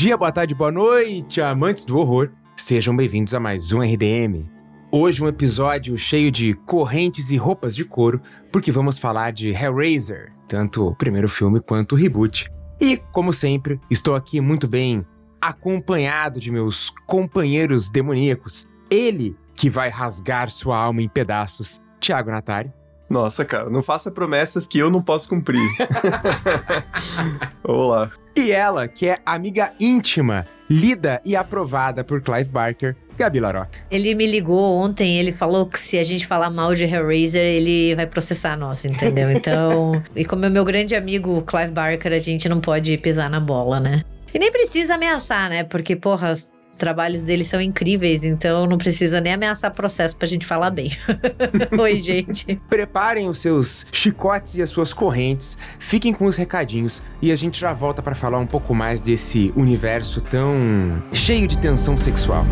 Dia, boa tarde, boa noite, amantes do horror. Sejam bem-vindos a mais um RDM. Hoje um episódio cheio de correntes e roupas de couro, porque vamos falar de Hellraiser, tanto o primeiro filme quanto o reboot. E, como sempre, estou aqui muito bem acompanhado de meus companheiros demoníacos. Ele que vai rasgar sua alma em pedaços, Thiago Natari. Nossa, cara, não faça promessas que eu não posso cumprir. Olá. E ela, que é amiga íntima, lida e aprovada por Clive Barker, Gabi Laroca. Ele me ligou ontem, ele falou que se a gente falar mal de Hellraiser, ele vai processar nós, entendeu? Então, e como é meu grande amigo Clive Barker, a gente não pode pisar na bola, né? E nem precisa ameaçar, né? Porque, porra, trabalhos dele são incríveis, então não precisa nem ameaçar processo pra gente falar bem. Oi, gente. Preparem os seus chicotes e as suas correntes, fiquem com os recadinhos e a gente já volta para falar um pouco mais desse universo tão cheio de tensão sexual.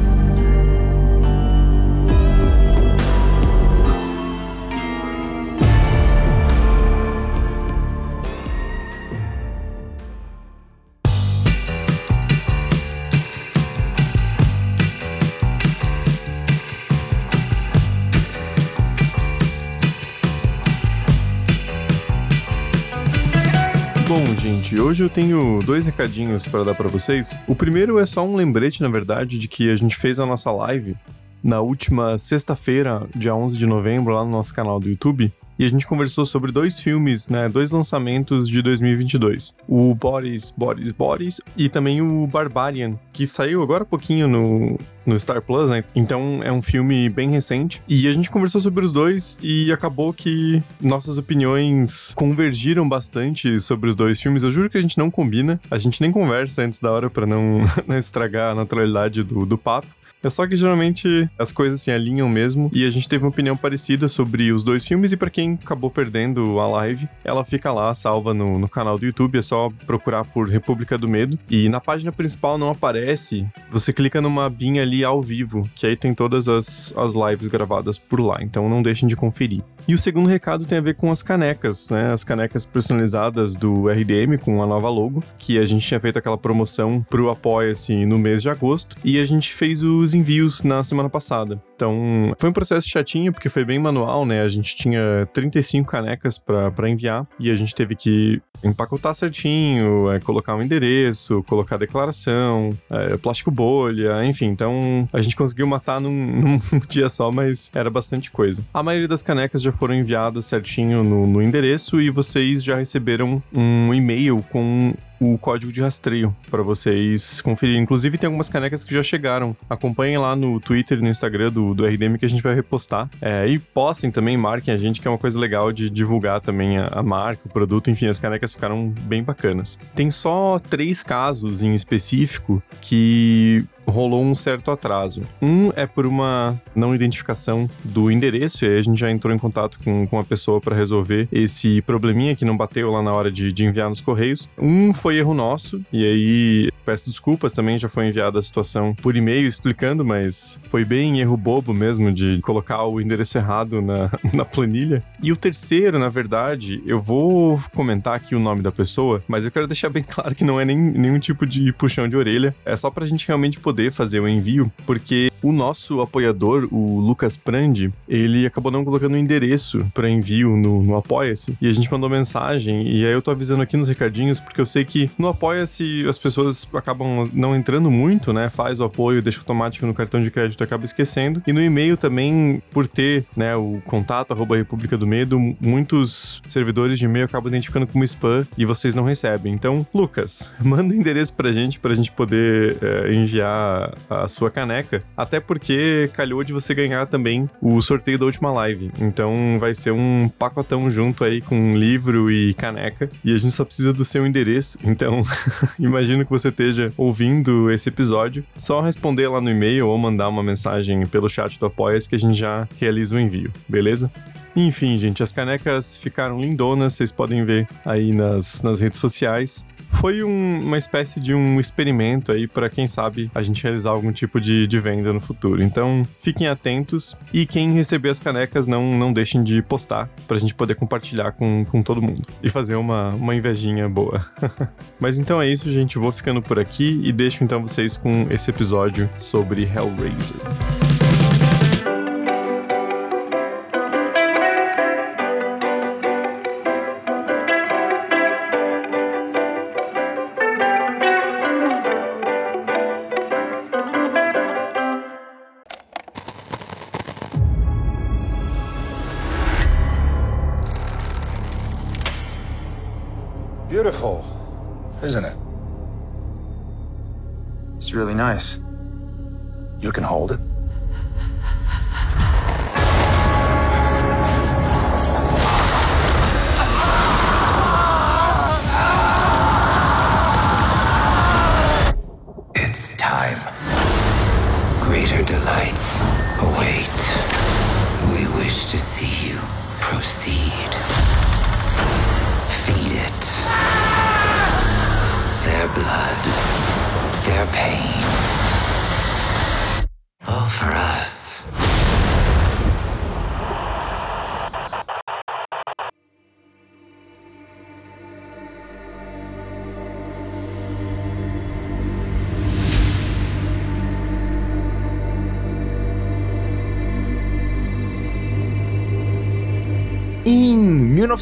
Gente, hoje eu tenho dois recadinhos para dar para vocês. O primeiro é só um lembrete, na verdade, de que a gente fez a nossa live na última sexta-feira, dia 11 de novembro, lá no nosso canal do YouTube. E a gente conversou sobre dois filmes, né? Dois lançamentos de 2022. O Boris, Boris, Boris e também o Barbarian, que saiu agora há pouquinho no, no Star Plus, né? Então é um filme bem recente. E a gente conversou sobre os dois e acabou que nossas opiniões convergiram bastante sobre os dois filmes. Eu juro que a gente não combina, a gente nem conversa antes da hora para não, não estragar a naturalidade do, do papo. É só que geralmente as coisas se alinham mesmo e a gente teve uma opinião parecida sobre os dois filmes e para quem acabou perdendo a live, ela fica lá salva no, no canal do YouTube, é só procurar por República do Medo e na página principal não aparece, você clica numa abinha ali ao vivo, que aí tem todas as, as lives gravadas por lá, então não deixem de conferir. E o segundo recado tem a ver com as canecas, né? As canecas personalizadas do RDM com a nova logo, que a gente tinha feito aquela promoção pro Apoia-se no mês de agosto e a gente fez os envios na semana passada. Então, foi um processo chatinho, porque foi bem manual, né? A gente tinha 35 canecas para enviar e a gente teve que empacotar certinho, é, colocar um endereço, colocar declaração, é, plástico bolha, enfim. Então, a gente conseguiu matar num, num, dia só, mas era bastante coisa. A maioria das canecas já foram enviadas certinho no, no endereço e vocês já receberam um e-mail com o código de rastreio para vocês conferirem. Inclusive, tem algumas canecas que já chegaram. Acompanhem lá no Twitter e no Instagram do, do RDM que a gente vai repostar. É, e postem também, marquem a gente, que é uma coisa legal de divulgar também a, a marca, o produto. Enfim, as canecas ficaram bem bacanas. Tem só três casos em específico que rolou um certo atraso. Um é por uma não identificação do endereço, e aí a gente já entrou em contato com, com a pessoa para resolver esse probleminha que não bateu lá na hora de, de enviar nos correios. Um foi erro nosso, e aí peço desculpas também, já foi enviada a situação por e-mail explicando, mas foi bem erro bobo mesmo de colocar o endereço errado na, na planilha. E o terceiro, na verdade, eu vou comentar aqui o nome da pessoa, mas eu quero deixar bem claro que não é nem, nenhum tipo de puxão de orelha, é só pra gente realmente poder poder fazer o envio, porque o nosso apoiador, o Lucas Prandi, ele acabou não colocando o endereço para envio no, no Apoia-se. E a gente mandou mensagem, e aí eu tô avisando aqui nos recadinhos, porque eu sei que no Apoia-se as pessoas acabam não entrando muito, né? Faz o apoio, deixa automático no cartão de crédito, acaba esquecendo. E no e-mail também, por ter, né, o contato arroba República do Medo, muitos servidores de e-mail acabam identificando como spam e vocês não recebem. Então, Lucas, manda o endereço pra gente, pra gente poder é, enviar a, sua caneca. Até porque calhou de você ganhar também o sorteio da última live. Então vai ser um pacotão junto aí com livro e caneca. E a gente só precisa do seu endereço. Então, imagino que você esteja ouvindo esse episódio. Só responder lá no e-mail ou mandar uma mensagem pelo chat do Apoias que a gente já realiza o envio, beleza? Enfim, gente, as canecas ficaram lindonas, vocês podem ver aí nas, nas redes sociais. Foi um, uma espécie de um experimento aí para quem sabe a gente realizar algum tipo de, de venda no futuro. Então, fiquem atentos e quem receber as canecas não, não deixem de postar pra gente poder compartilhar com, com todo mundo e fazer uma, uma invejinha boa. Mas então é isso, gente. vou ficando por aqui e deixo então vocês com esse episódio sobre Hellraiser.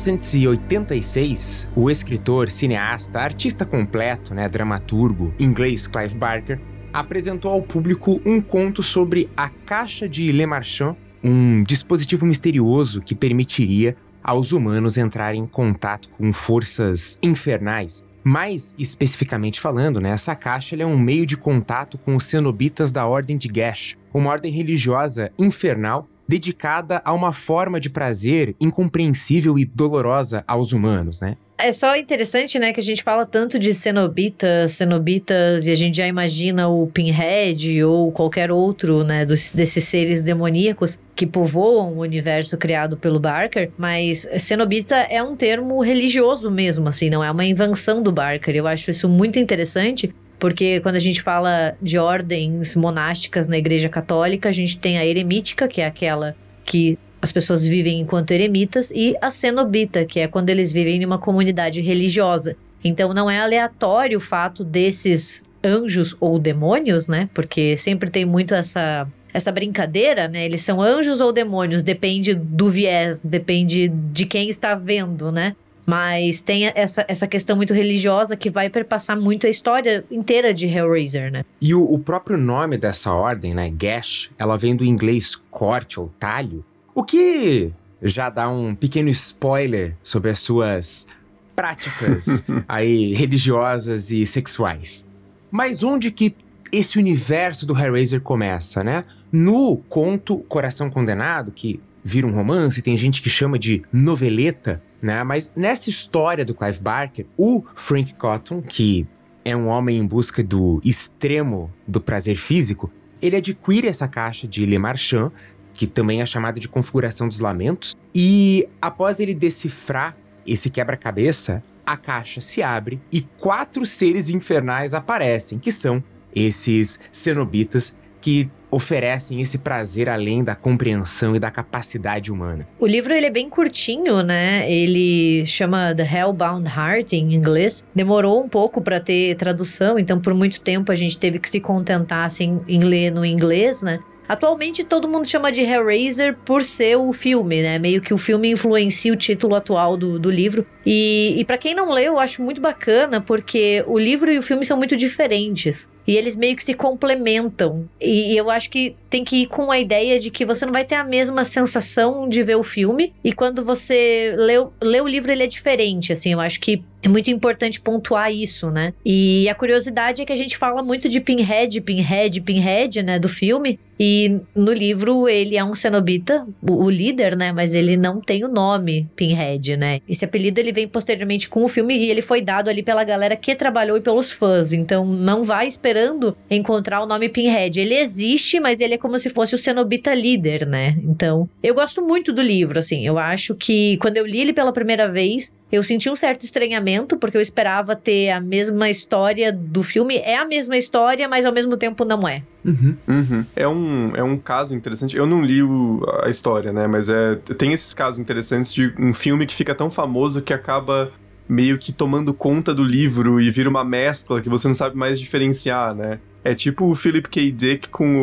1986, o escritor, cineasta, artista completo, né, dramaturgo inglês Clive Barker apresentou ao público um conto sobre a caixa de Le Marchand, um dispositivo misterioso que permitiria aos humanos entrarem em contato com forças infernais. Mais especificamente falando, né, essa caixa é um meio de contato com os cenobitas da Ordem de Gash, uma ordem religiosa infernal dedicada a uma forma de prazer incompreensível e dolorosa aos humanos, né? É só interessante, né, que a gente fala tanto de cenobitas, cenobitas, e a gente já imagina o Pinhead ou qualquer outro, né, dos, desses seres demoníacos que povoam o universo criado pelo Barker, mas cenobita é um termo religioso mesmo, assim, não é uma invenção do Barker. Eu acho isso muito interessante, porque quando a gente fala de ordens monásticas na Igreja Católica, a gente tem a eremítica, que é aquela que as pessoas vivem enquanto eremitas, e a cenobita, que é quando eles vivem em uma comunidade religiosa. Então não é aleatório o fato desses anjos ou demônios, né? Porque sempre tem muito essa essa brincadeira, né? Eles são anjos ou demônios, depende do viés, depende de quem está vendo, né? Mas tem essa, essa questão muito religiosa que vai perpassar muito a história inteira de Hellraiser, né? E o, o próprio nome dessa ordem, né, Gash, ela vem do inglês corte ou talho, o que já dá um pequeno spoiler sobre as suas práticas aí religiosas e sexuais. Mas onde que esse universo do Hellraiser começa, né? No conto Coração Condenado, que vira um romance, tem gente que chama de noveleta, né? Mas nessa história do Clive Barker, o Frank Cotton, que é um homem em busca do extremo do prazer físico, ele adquire essa caixa de Le Marchand, que também é chamada de Configuração dos Lamentos, e após ele decifrar esse quebra-cabeça, a caixa se abre e quatro seres infernais aparecem, que são esses cenobitas que oferecem esse prazer além da compreensão e da capacidade humana. O livro ele é bem curtinho, né? Ele chama The Hellbound Heart em inglês. Demorou um pouco para ter tradução, então por muito tempo a gente teve que se contentar assim, em ler no inglês, né? Atualmente todo mundo chama de Hellraiser por ser o filme, né? Meio que o filme influencia o título atual do, do livro. E, e para quem não leu, eu acho muito bacana, porque o livro e o filme são muito diferentes. E eles meio que se complementam. E, e eu acho que tem que ir com a ideia de que você não vai ter a mesma sensação de ver o filme. E quando você lê, lê o livro, ele é diferente, assim. Eu acho que é muito importante pontuar isso, né? E a curiosidade é que a gente fala muito de Pinhead, Pinhead, Pinhead, né, do filme. E no livro ele é um cenobita, o, o, líder, né? Mas ele não tem o nome Pinhead, né? Esse apelido ele vem posteriormente com o filme e ele foi dado ali pela galera que trabalhou e pelos fãs. Então não vai esperando encontrar o nome Pinhead. Ele existe, mas ele é como se fosse o cenobita líder, né? Então eu gosto muito do livro, assim. Eu acho que quando eu li ele pela primeira vez, Eu senti um certo estranhamento, porque eu esperava ter a mesma história do filme. É a mesma história, mas ao mesmo tempo não é. Uhum. Uhum. É, um, é um caso interessante. Eu não li o, a história, né? Mas é, tem esses casos interessantes de um filme que fica tão famoso que acaba meio que tomando conta do livro e vira uma mescla que você não sabe mais diferenciar, né? É tipo o Philip K. Dick com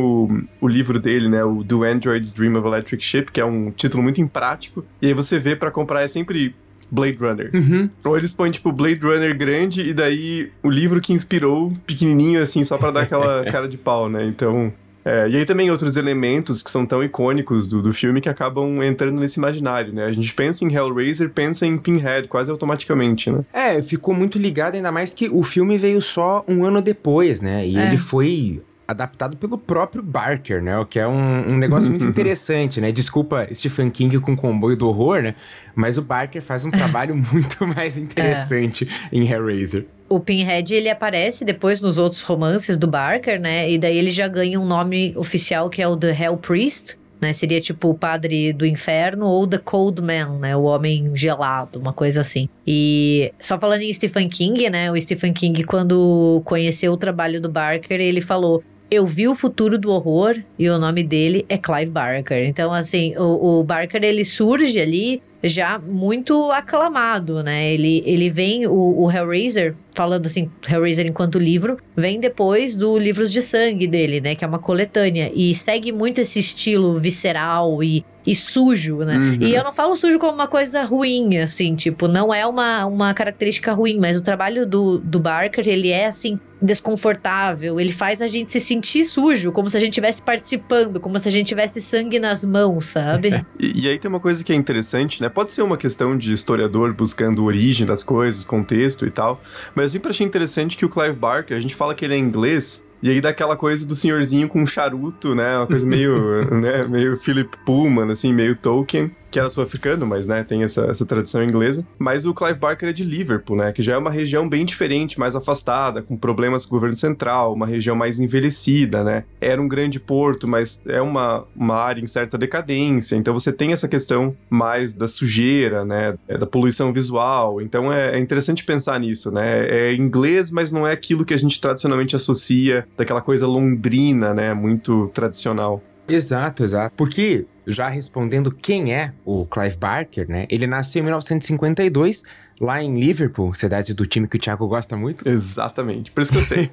o, o livro dele, né? O Do Android's Dream of Electric Ship, que é um título muito imprático. E aí você vê para comprar é sempre Blade Runner. Uhum. Ou eles põem, tipo, Blade Runner grande e daí o livro que inspirou pequenininho, assim, só para dar aquela cara de pau, né? Então, é, e aí também outros elementos que são tão icônicos do, do filme que acabam entrando nesse imaginário, né? A gente pensa em Hellraiser, pensa em Pinhead quase automaticamente, né? É, ficou muito ligado, ainda mais que o filme veio só um ano depois, né? E É. ele foi adaptado pelo próprio Barker, né? O que é um, um negócio muito interessante, né? Desculpa Stephen King com o comboio do horror, né? Mas o Barker faz um trabalho muito mais interessante em Hellraiser. O Pinhead, ele aparece depois nos outros romances do Barker, né? E daí ele já ganha um nome oficial que é o The Hell Priest, né? Seria tipo o padre do inferno ou The Cold Man, né? O homem gelado, uma coisa assim. E só falando em Stephen King, né? O Stephen King, quando conheceu o trabalho do Barker, ele falou... Eu vi o futuro do horror e o nome dele é Clive Barker. Então, assim, o, o Barker ele surge ali já muito aclamado, né? Ele, ele vem, o, o Hellraiser, falando assim, Hellraiser enquanto livro, vem depois do Livros de Sangue dele, né? Que é uma coletânea. E segue muito esse estilo visceral e, e sujo, né? Uhum. E eu não falo sujo como uma coisa ruim, assim, tipo, não é uma, uma característica ruim, mas o trabalho do, do Barker, ele é, assim, desconfortável, ele faz a gente se sentir sujo, como se a gente estivesse participando, como se a gente tivesse sangue nas mãos, sabe? E, e aí tem uma coisa que é interessante, né? Pode ser uma questão de historiador buscando origem das coisas, contexto e tal, mas eu sempre achei interessante que o Clive Barker, a gente fala que ele é inglês, e aí dá aquela coisa do senhorzinho com um charuto, né? Uma coisa meio, né? Meio Philip Pullman, assim, meio Tolkien. Que era sul-africano, mas, né, tem essa, essa tradição inglesa. Mas o Clive Barker é de Liverpool, né? Que já é uma região bem diferente, mais afastada, com problemas com o governo central, uma região mais envelhecida, né? Era um grande porto, mas é uma, uma área em certa decadência. Então você tem essa questão mais da sujeira, né? é, Da poluição visual. Então é, é interessante pensar nisso, né? É inglês, mas não é aquilo que a gente tradicionalmente associa daquela coisa londrina, né? Muito tradicional. Exato, exato. Porque, já respondendo quem é o Clive Barker, né? Ele nasceu em 1952, lá em Liverpool, cidade do time que o Thiago gosta muito. Exatamente, por isso que eu sei.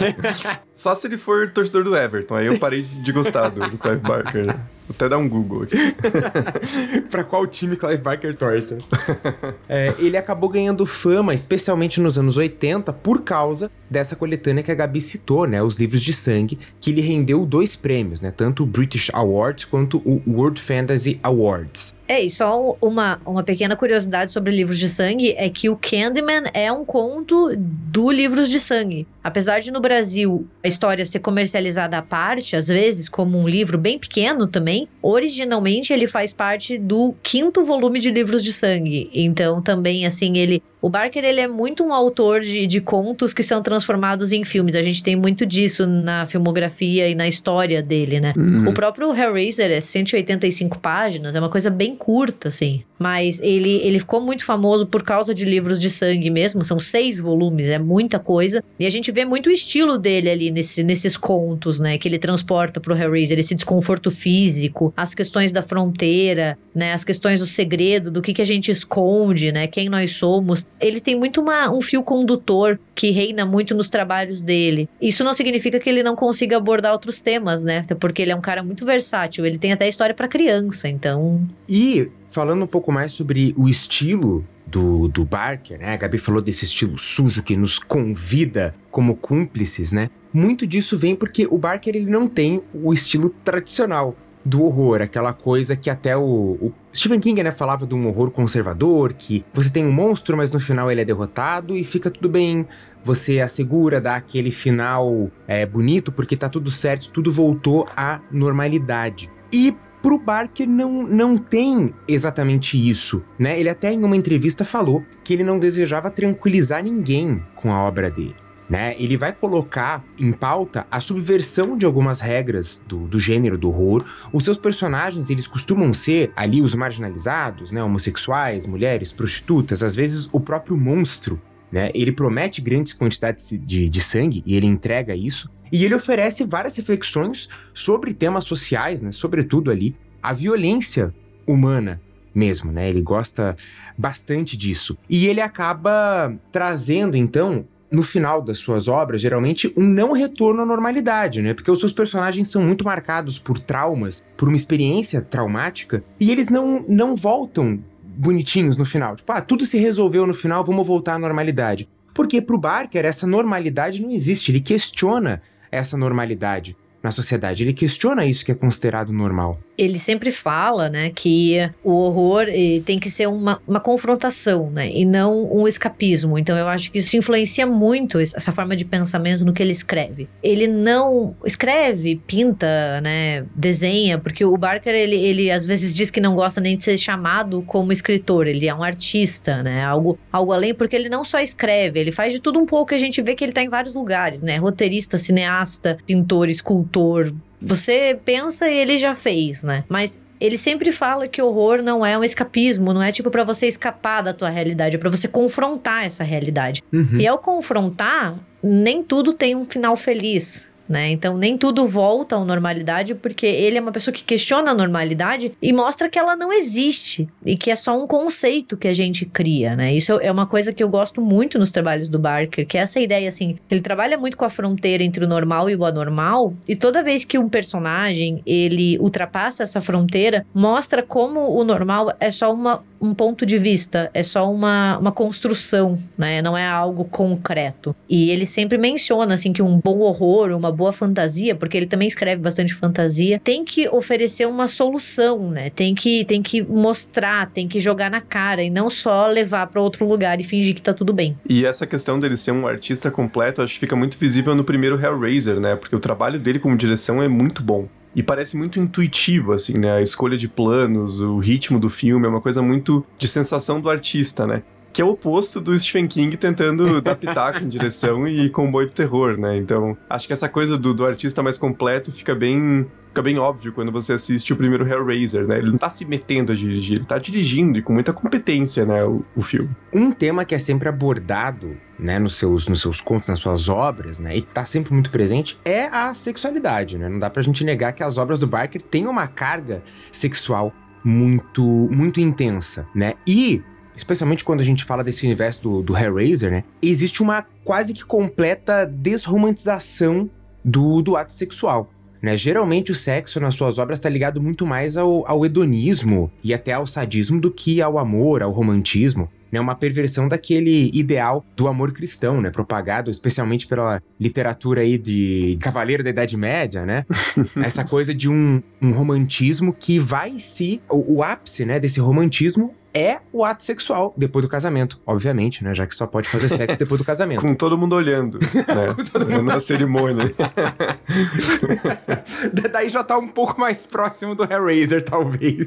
Só se ele for torcedor do Everton, aí eu parei de, gostar do, do Clive Barker. né? Vou até dar um Google aqui. pra qual time Clive Barker torce? É, ele acabou ganhando fama, especialmente nos anos 80, por causa dessa coletânea que a Gabi citou, né? Os livros de sangue, que lhe rendeu dois prêmios, né? Tanto o British Awards quanto o World Fantasy Awards. É, e só uma, uma pequena curiosidade sobre livros de sangue é que o Candyman é um conto do Livros de Sangue. Apesar de no Brasil a história ser comercializada à parte, às vezes como um livro bem pequeno também, originalmente ele faz parte do quinto volume de Livros de Sangue. Então também, assim, ele... O Barker, ele é muito um autor de, de contos que são transformados em filmes. A gente tem muito disso na filmografia e na história dele, né? O próprio Hellraiser é 185 páginas, é uma coisa bem curta, assim. Mas ele, ele ficou muito famoso por causa de livros de sangue mesmo. São seis volumes, é muita coisa. E a gente vê muito o estilo dele ali nesse, nesses contos, né? Que ele transporta pro Hellraiser. Esse desconforto físico, as questões da fronteira, né? As questões do segredo, do que, que a gente esconde, né? Quem nós somos. Ele tem muito uma, um fio condutor que reina muito nos trabalhos dele. Isso não significa que ele não consiga abordar outros temas, né? Porque ele é um cara muito versátil. Ele tem até história para criança, então... E falando um pouco mais sobre o estilo do, do Barker, né? A Gabi falou desse estilo sujo que nos convida como cúmplices, né? Muito disso vem porque o Barker ele não tem o estilo tradicional do horror, aquela coisa que até o, o Stephen King, né, falava de um horror conservador, que você tem um monstro, mas no final ele é derrotado e fica tudo bem. Você assegura, dá aquele final é, bonito, porque tá tudo certo, tudo voltou à normalidade. E pro Barker não, não tem exatamente isso, né? Ele até em uma entrevista falou que ele não desejava tranquilizar ninguém com a obra dele. Né? Ele vai colocar em pauta a subversão de algumas regras do, do gênero do horror. Os seus personagens, eles costumam ser ali os marginalizados, né? Homossexuais, mulheres, prostitutas, às vezes o próprio monstro, né? Ele promete grandes quantidades de, de sangue e ele entrega isso. E ele oferece várias reflexões sobre temas sociais, né? Sobretudo ali, a violência humana mesmo, né? Ele gosta bastante disso. E ele acaba trazendo, então, no final das suas obras, geralmente, um não retorno à normalidade, né? Porque os seus personagens são muito marcados por traumas, por uma experiência traumática, e eles não, não voltam bonitinhos no final. Tipo, ah, tudo se resolveu no final, vamos voltar à normalidade. Porque pro Barker, essa normalidade não existe, ele questiona essa normalidade na sociedade. Ele questiona isso que é considerado normal. Ele sempre fala, né, que o horror tem que ser uma, uma confrontação, né, e não um escapismo. Então eu acho que isso influencia muito essa forma de pensamento no que ele escreve. Ele não escreve, pinta, né, desenha, porque o Barker, ele, ele às vezes diz que não gosta nem de ser chamado como escritor, ele é um artista, né, algo, algo além, porque ele não só escreve, ele faz de tudo um pouco, a gente vê que ele tá em vários lugares, né, roteirista, cineasta, pintor, escultor, você pensa e ele já fez, né? Mas ele sempre fala que horror não é um escapismo, não é tipo para você escapar da tua realidade, é para você confrontar essa realidade. Uhum. E ao confrontar, nem tudo tem um final feliz né? Então nem tudo volta à normalidade porque ele é uma pessoa que questiona a normalidade e mostra que ela não existe e que é só um conceito que a gente cria, né? Isso é uma coisa que eu gosto muito nos trabalhos do Barker, que é essa ideia assim, ele trabalha muito com a fronteira entre o normal e o anormal e toda vez que um personagem ele ultrapassa essa fronteira, mostra como o normal é só uma um ponto de vista, é só uma, uma construção, né? Não é algo concreto. E ele sempre menciona, assim, que um bom horror, uma boa fantasia, porque ele também escreve bastante fantasia, tem que oferecer uma solução, né? Tem que, tem que mostrar, tem que jogar na cara e não só levar para outro lugar e fingir que tá tudo bem. E essa questão dele ser um artista completo, acho que fica muito visível no primeiro Hellraiser, né? Porque o trabalho dele como direção é muito bom e parece muito intuitivo, assim, né? A escolha de planos, o ritmo do filme é uma coisa muito de sensação do artista, né? Que é o oposto do Stephen King tentando dar pitaco em direção e comboio do terror, né? Então, acho que essa coisa do, do artista mais completo fica bem fica bem óbvio quando você assiste o primeiro Hellraiser, né? Ele não tá se metendo a dirigir, ele tá dirigindo e com muita competência, né, o, o filme. Um tema que é sempre abordado, né, nos seus, nos seus contos, nas suas obras, né, e tá sempre muito presente, é a sexualidade, né? Não dá pra gente negar que as obras do Barker têm uma carga sexual muito, muito intensa, né? E especialmente quando a gente fala desse universo do, do Hellraiser, né? Existe uma quase que completa desromantização do, do ato sexual. Né? Geralmente o sexo nas suas obras está ligado muito mais ao, ao hedonismo e até ao sadismo do que ao amor, ao romantismo né, uma perversão daquele ideal do amor cristão, né, propagado especialmente pela literatura aí de Cavaleiro da Idade Média, né? Essa coisa de um, um romantismo que vai se o, o ápice, né, desse romantismo é o ato sexual depois do casamento, obviamente, né? Já que só pode fazer sexo depois do casamento. Com todo mundo olhando, né? todo mundo Na cerimônia. Daí já tá um pouco mais próximo do Hellraiser, talvez.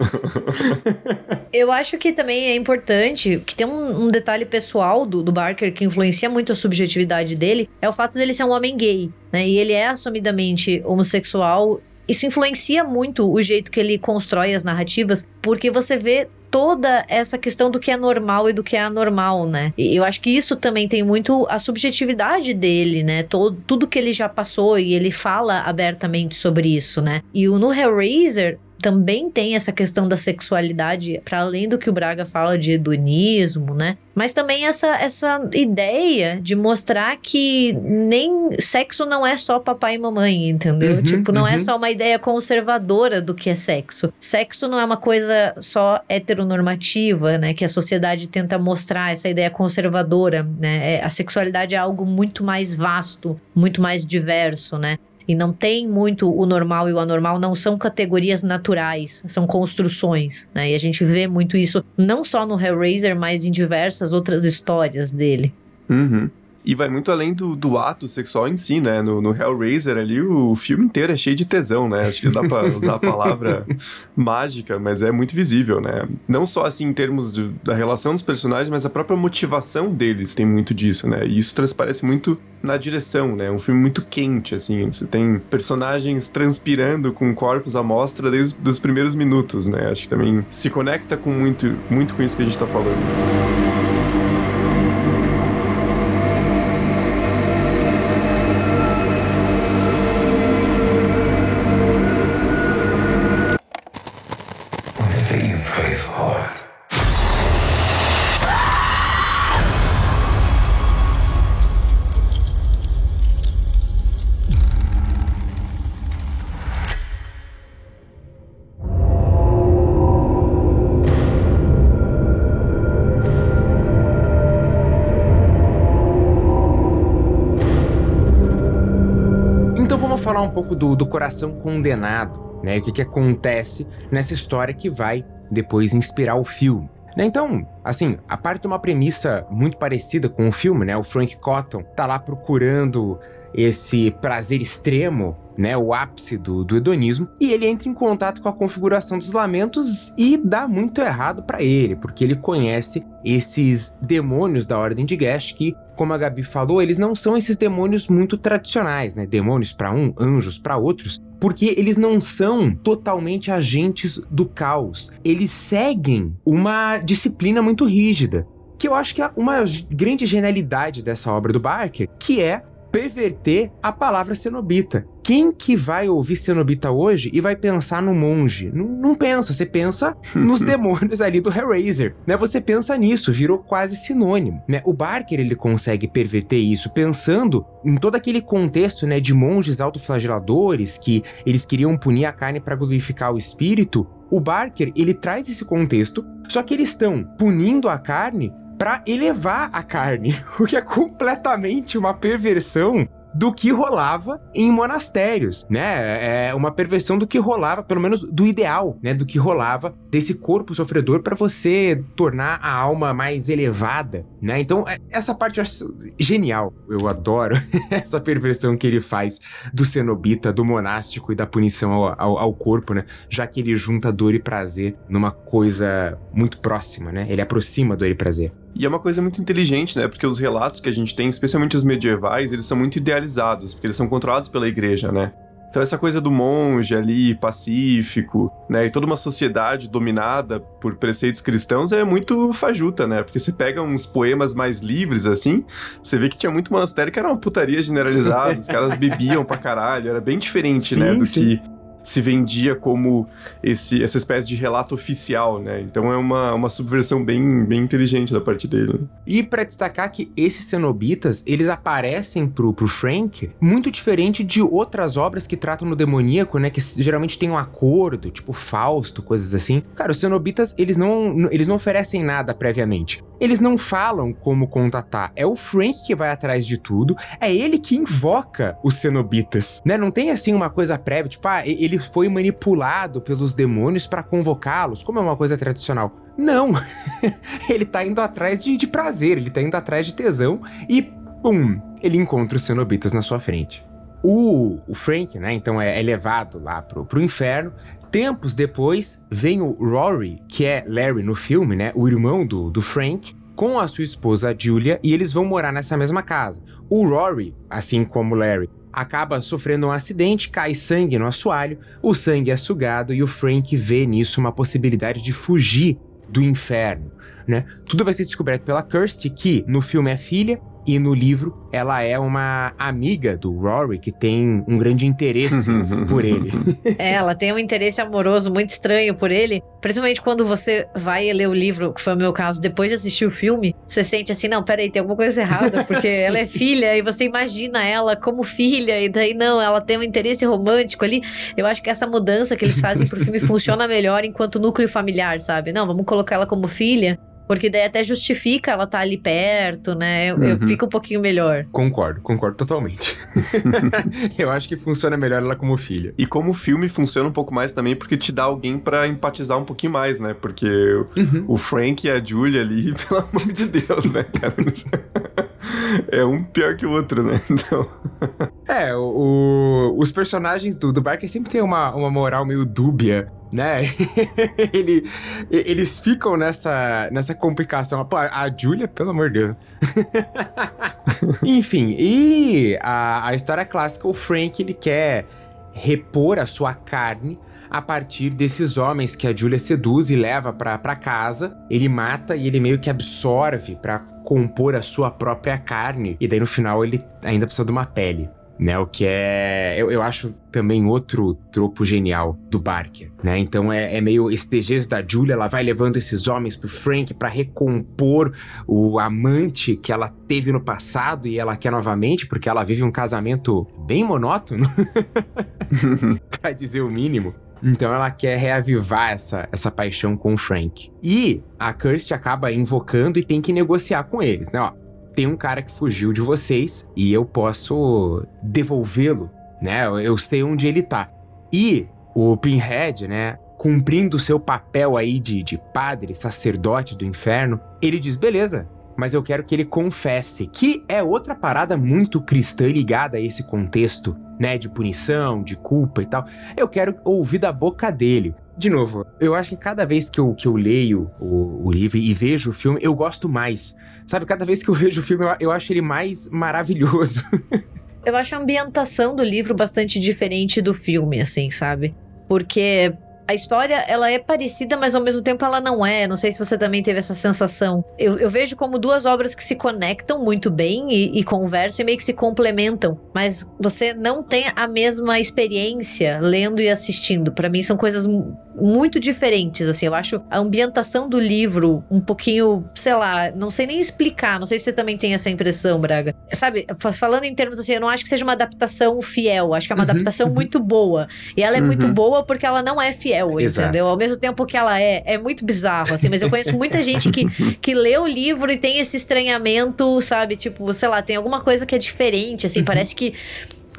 Eu acho que também é importante que tem um, um detalhe pessoal do, do Barker que influencia muito a subjetividade dele, é o fato dele ser um homem gay, né? E ele é assumidamente homossexual isso influencia muito o jeito que ele constrói as narrativas, porque você vê toda essa questão do que é normal e do que é anormal, né? E eu acho que isso também tem muito a subjetividade dele, né? Todo, tudo que ele já passou e ele fala abertamente sobre isso, né? E o no Hellraiser, também tem essa questão da sexualidade, para além do que o Braga fala de hedonismo, né? Mas também essa, essa ideia de mostrar que nem sexo não é só papai e mamãe, entendeu? Uhum, tipo, não é uhum. é só uma ideia conservadora do que é sexo. Sexo não é uma coisa só heteronormativa, né? Que a sociedade tenta mostrar essa ideia conservadora, né? É, a sexualidade é algo muito mais vasto, muito mais diverso, né? E não tem muito o normal e o anormal, não são categorias naturais, são construções, né? E a gente vê muito isso não só no Hellraiser, mas em diversas outras histórias dele. Uhum. E vai muito além do, do ato sexual em si, né? No, no Hellraiser ali, o filme inteiro é cheio de tesão, né? Acho que dá pra usar a palavra mágica, mas é muito visível, né? Não só assim em termos de, da relação dos personagens, mas a própria motivação deles tem muito disso, né? E isso transparece muito na direção, né? Um filme muito quente, assim. Você tem personagens transpirando com corpos à mostra desde os primeiros minutos, né? Acho que também se conecta com muito, muito com isso que a gente tá falando. Pouco do, do coração condenado, né? O que, que acontece nessa história que vai depois inspirar o filme. Né? Então, assim, a parte de uma premissa muito parecida com o filme, né? O Frank Cotton tá lá procurando esse prazer extremo, né, o ápice do, do hedonismo, e ele entra em contato com a configuração dos lamentos e dá muito errado pra ele, porque ele conhece esses demônios da Ordem de Gash que, como a Gabi falou, eles não são esses demônios muito tradicionais, né, demônios pra um, anjos pra outros, porque eles não são totalmente agentes do caos. Eles seguem uma disciplina muito rígida, que eu acho que é uma grande genialidade dessa obra do Barker, que é perverter a palavra cenobita. Quem que vai ouvir cenobita hoje e vai pensar no monge? Não, não pensa, você pensa nos demônios ali do Hellraiser, né? Você pensa nisso, virou quase sinônimo, né? O Barker, ele consegue perverter isso pensando em todo aquele contexto, né, de monges autoflageladores que eles queriam punir a carne para glorificar o espírito. O Barker, ele traz esse contexto, só que eles estão punindo a carne para elevar a carne, o que é completamente uma perversão do que rolava em monastérios, né? É uma perversão do que rolava, pelo menos do ideal, né? Do que rolava desse corpo sofredor para você tornar a alma mais elevada, né? Então, essa parte eu acho genial. Eu adoro essa perversão que ele faz do cenobita, do monástico e da punição ao, ao, ao corpo, né? Já que ele junta dor e prazer numa coisa muito próxima, né? Ele aproxima dor e prazer. E é uma coisa muito inteligente, né? Porque os relatos que a gente tem, especialmente os medievais, eles são muito idealizados, porque eles são controlados pela igreja, né? Então essa coisa do monge ali, pacífico, né, e toda uma sociedade dominada por preceitos cristãos é muito fajuta, né? Porque você pega uns poemas mais livres assim, você vê que tinha muito monastério que era uma putaria generalizada, os caras bebiam pra caralho, era bem diferente, Sim, né, do sim. que se vendia como esse, essa espécie de relato oficial, né? Então é uma, uma subversão bem, bem inteligente da parte dele. né? E pra destacar que esses cenobitas, eles aparecem pro, pro Frank muito diferente de outras obras que tratam no demoníaco, né? Que geralmente tem um acordo, tipo Fausto, coisas assim. Cara, os cenobitas, eles não, eles não oferecem nada previamente. Eles não falam como contatar. É o Frank que vai atrás de tudo. É ele que invoca os cenobitas, né? Não tem assim uma coisa prévia, tipo, ah, ele foi manipulado pelos demônios pra convocá-los, como é uma coisa tradicional. Não. ele tá indo atrás de, de prazer, ele tá indo atrás de tesão e, pum, ele encontra os cenobitas na sua frente. O, o Frank, né, então é, é levado lá pro, pro inferno. Tempos depois, vem o Rory, que é Larry no filme, né, o irmão do, do Frank, com a sua esposa Julia, e eles vão morar nessa mesma casa. O Rory, assim como Larry, acaba sofrendo um acidente, cai sangue no assoalho, o sangue é sugado e o Frank vê nisso uma possibilidade de fugir do inferno, né? Tudo vai ser descoberto pela Kirsty, que no filme é filha e no livro ela é uma amiga do Rory que tem um grande interesse por ele. É, ela tem um interesse amoroso muito estranho por ele. Principalmente quando você vai ler o livro, que foi o meu caso, depois de assistir o filme, você sente assim, não, peraí, tem alguma coisa errada, porque ela é filha e você imagina ela como filha, e daí não, ela tem um interesse romântico ali. Eu acho que essa mudança que eles fazem pro filme funciona melhor enquanto núcleo familiar, sabe? Não, vamos colocar ela como filha. Porque daí até justifica ela estar ali perto, né? Eu, eu Uhum. fico um pouquinho melhor. Concordo, concordo totalmente. Eu acho que funciona melhor ela como filha. E como o filme funciona um pouco mais também, porque te dá alguém pra empatizar um pouquinho mais, né? Porque o Frank e a Julia ali, pelo amor de Deus, né, cara? é um pior que o outro, né? Então. É, o, os personagens do, do Barker sempre tem uma, uma moral meio dúbia, né? Ele, eles ficam nessa, nessa complicação. Pô, a Julia, pelo amor de Deus. Enfim, e a, a história clássica, o Frank, ele quer repor a sua carne a partir desses homens que a Julia seduz e leva para casa. Ele mata e ele meio que absorve para compor a sua própria carne. E daí no final ele ainda precisa de uma pele né? O que é. Eu, eu acho também outro tropo genial do Barker, né? Então é, é meio esse desejo da Julia, ela vai levando esses homens pro Frank para recompor o amante que ela teve no passado e ela quer novamente, porque ela vive um casamento bem monótono, pra dizer o mínimo. Então ela quer reavivar essa, essa paixão com o Frank. E a Kirsty acaba invocando e tem que negociar com eles, né? Ó, tem um cara que fugiu de vocês e eu posso devolvê-lo, né? Eu sei onde ele tá. E o Pinhead, né? Cumprindo o seu papel aí de, de padre, sacerdote do inferno, ele diz: beleza, mas eu quero que ele confesse, que é outra parada muito cristã ligada a esse contexto, né, de punição, de culpa e tal. Eu quero ouvir da boca dele. De novo, eu acho que cada vez que eu, que eu leio o, o livro e vejo o filme, eu gosto mais. Sabe, cada vez que eu vejo o filme, eu, eu acho ele mais maravilhoso. eu acho a ambientação do livro bastante diferente do filme, assim, sabe? Porque a história, ela é parecida, mas ao mesmo tempo ela não é. Não sei se você também teve essa sensação. Eu, eu vejo como duas obras que se conectam muito bem e, e, conversam e meio que se complementam. Mas você não tem a mesma experiência lendo e assistindo. Para mim são coisas muito diferentes, assim. Eu acho a ambientação do livro um pouquinho, sei lá, não sei nem explicar. Não sei se você também tem essa impressão, Braga. Sabe, falando em termos assim, eu não acho que seja uma adaptação fiel. Acho que é uma uhum, adaptação uhum. muito boa. E ela é uhum. muito boa porque ela não é fiel fiel, Exato. entendeu? Ao mesmo tempo que ela é, é muito bizarro, assim, mas eu conheço muita gente que, que lê o livro e tem esse estranhamento, sabe? Tipo, sei lá, tem alguma coisa que é diferente, assim, uhum. parece que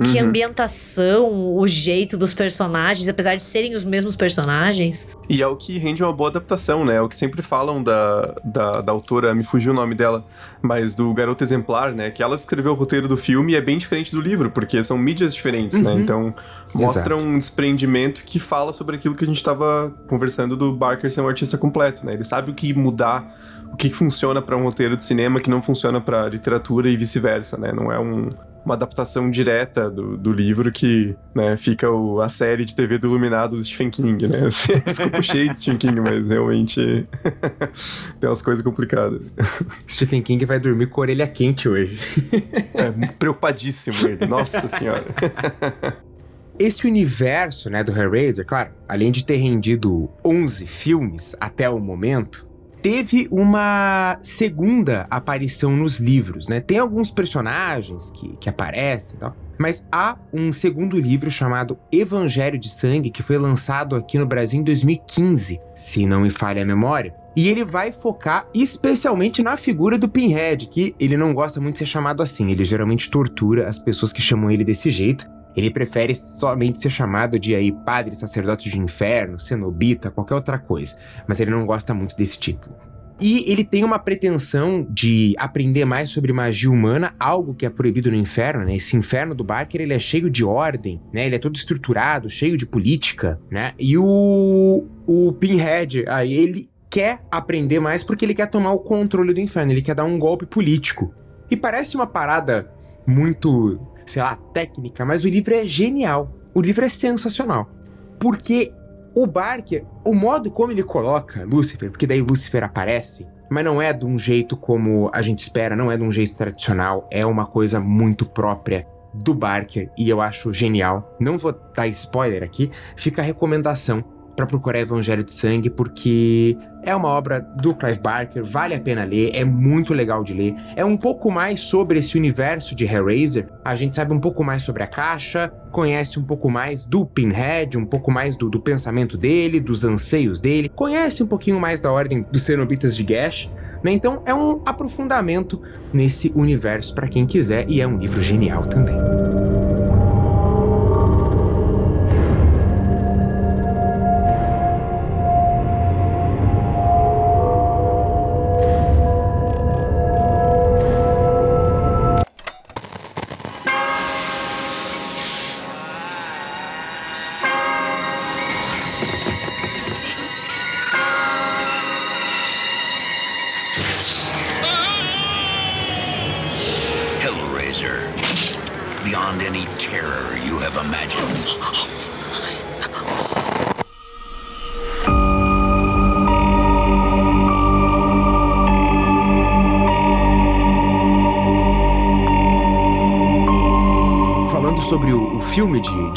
que uhum. ambientação, o jeito dos personagens, apesar de serem os mesmos personagens. E é o que rende uma boa adaptação, né? É o que sempre falam da, da, da, autora, me fugiu o nome dela, mas do Garoto Exemplar, né? Que ela escreveu o roteiro do filme e é bem diferente do livro, porque são mídias diferentes, né? uhum. né? Então mostra Exato. um desprendimento que fala sobre aquilo que a gente estava conversando do Barker ser um artista completo, né? Ele sabe o que mudar, o que funciona para um roteiro de cinema que não funciona para literatura e vice-versa, né? Não é um uma adaptação direta do, do livro que, né, fica o, a série de TV do Iluminado do Stephen King, né? Assim, desculpa, cheio de Stephen King, mas realmente tem umas coisas complicadas. Stephen King vai dormir com a orelha quente hoje. é, preocupadíssimo ele, nossa senhora. Esse universo, né, do Hellraiser, claro, além de ter rendido 11 filmes até o momento, teve uma segunda aparição nos livros, né? Tem alguns personagens que, que aparecem e tal. Mas há um segundo livro chamado Evangelho de Sangue, que foi lançado aqui no Brasil em 2015, se não me falha a memória. E ele vai focar especialmente na figura do Pinhead, que ele não gosta muito de ser chamado assim. Ele geralmente tortura as pessoas que chamam ele desse jeito. Ele prefere somente ser chamado de aí padre, sacerdote de inferno, cenobita, qualquer outra coisa, mas ele não gosta muito desse título. E ele tem uma pretensão de aprender mais sobre magia humana, algo que é proibido no inferno, né? Esse inferno do Barker, ele é cheio de ordem, né? Ele é todo estruturado, cheio de política, né? E o, o Pinhead, aí ele quer aprender mais porque ele quer tomar o controle do inferno, ele quer dar um golpe político. E parece uma parada muito sei lá, técnica, mas o livro é genial. O livro é sensacional. Porque o Barker, o modo como ele coloca Lúcifer, porque daí Lúcifer aparece, mas não é de um jeito como a gente espera, não é de um jeito tradicional, é uma coisa muito própria do Barker e eu acho genial. Não vou dar spoiler aqui, fica a recomendação para procurar Evangelho de Sangue, porque é uma obra do Clive Barker, vale a pena ler, é muito legal de ler. É um pouco mais sobre esse universo de Hellraiser, a gente sabe um pouco mais sobre a caixa, conhece um pouco mais do Pinhead, um pouco mais do, do pensamento dele, dos anseios dele, conhece um pouquinho mais da ordem dos Cenobitas de Gash. Né? Então é um aprofundamento nesse universo para quem quiser e é um livro genial também.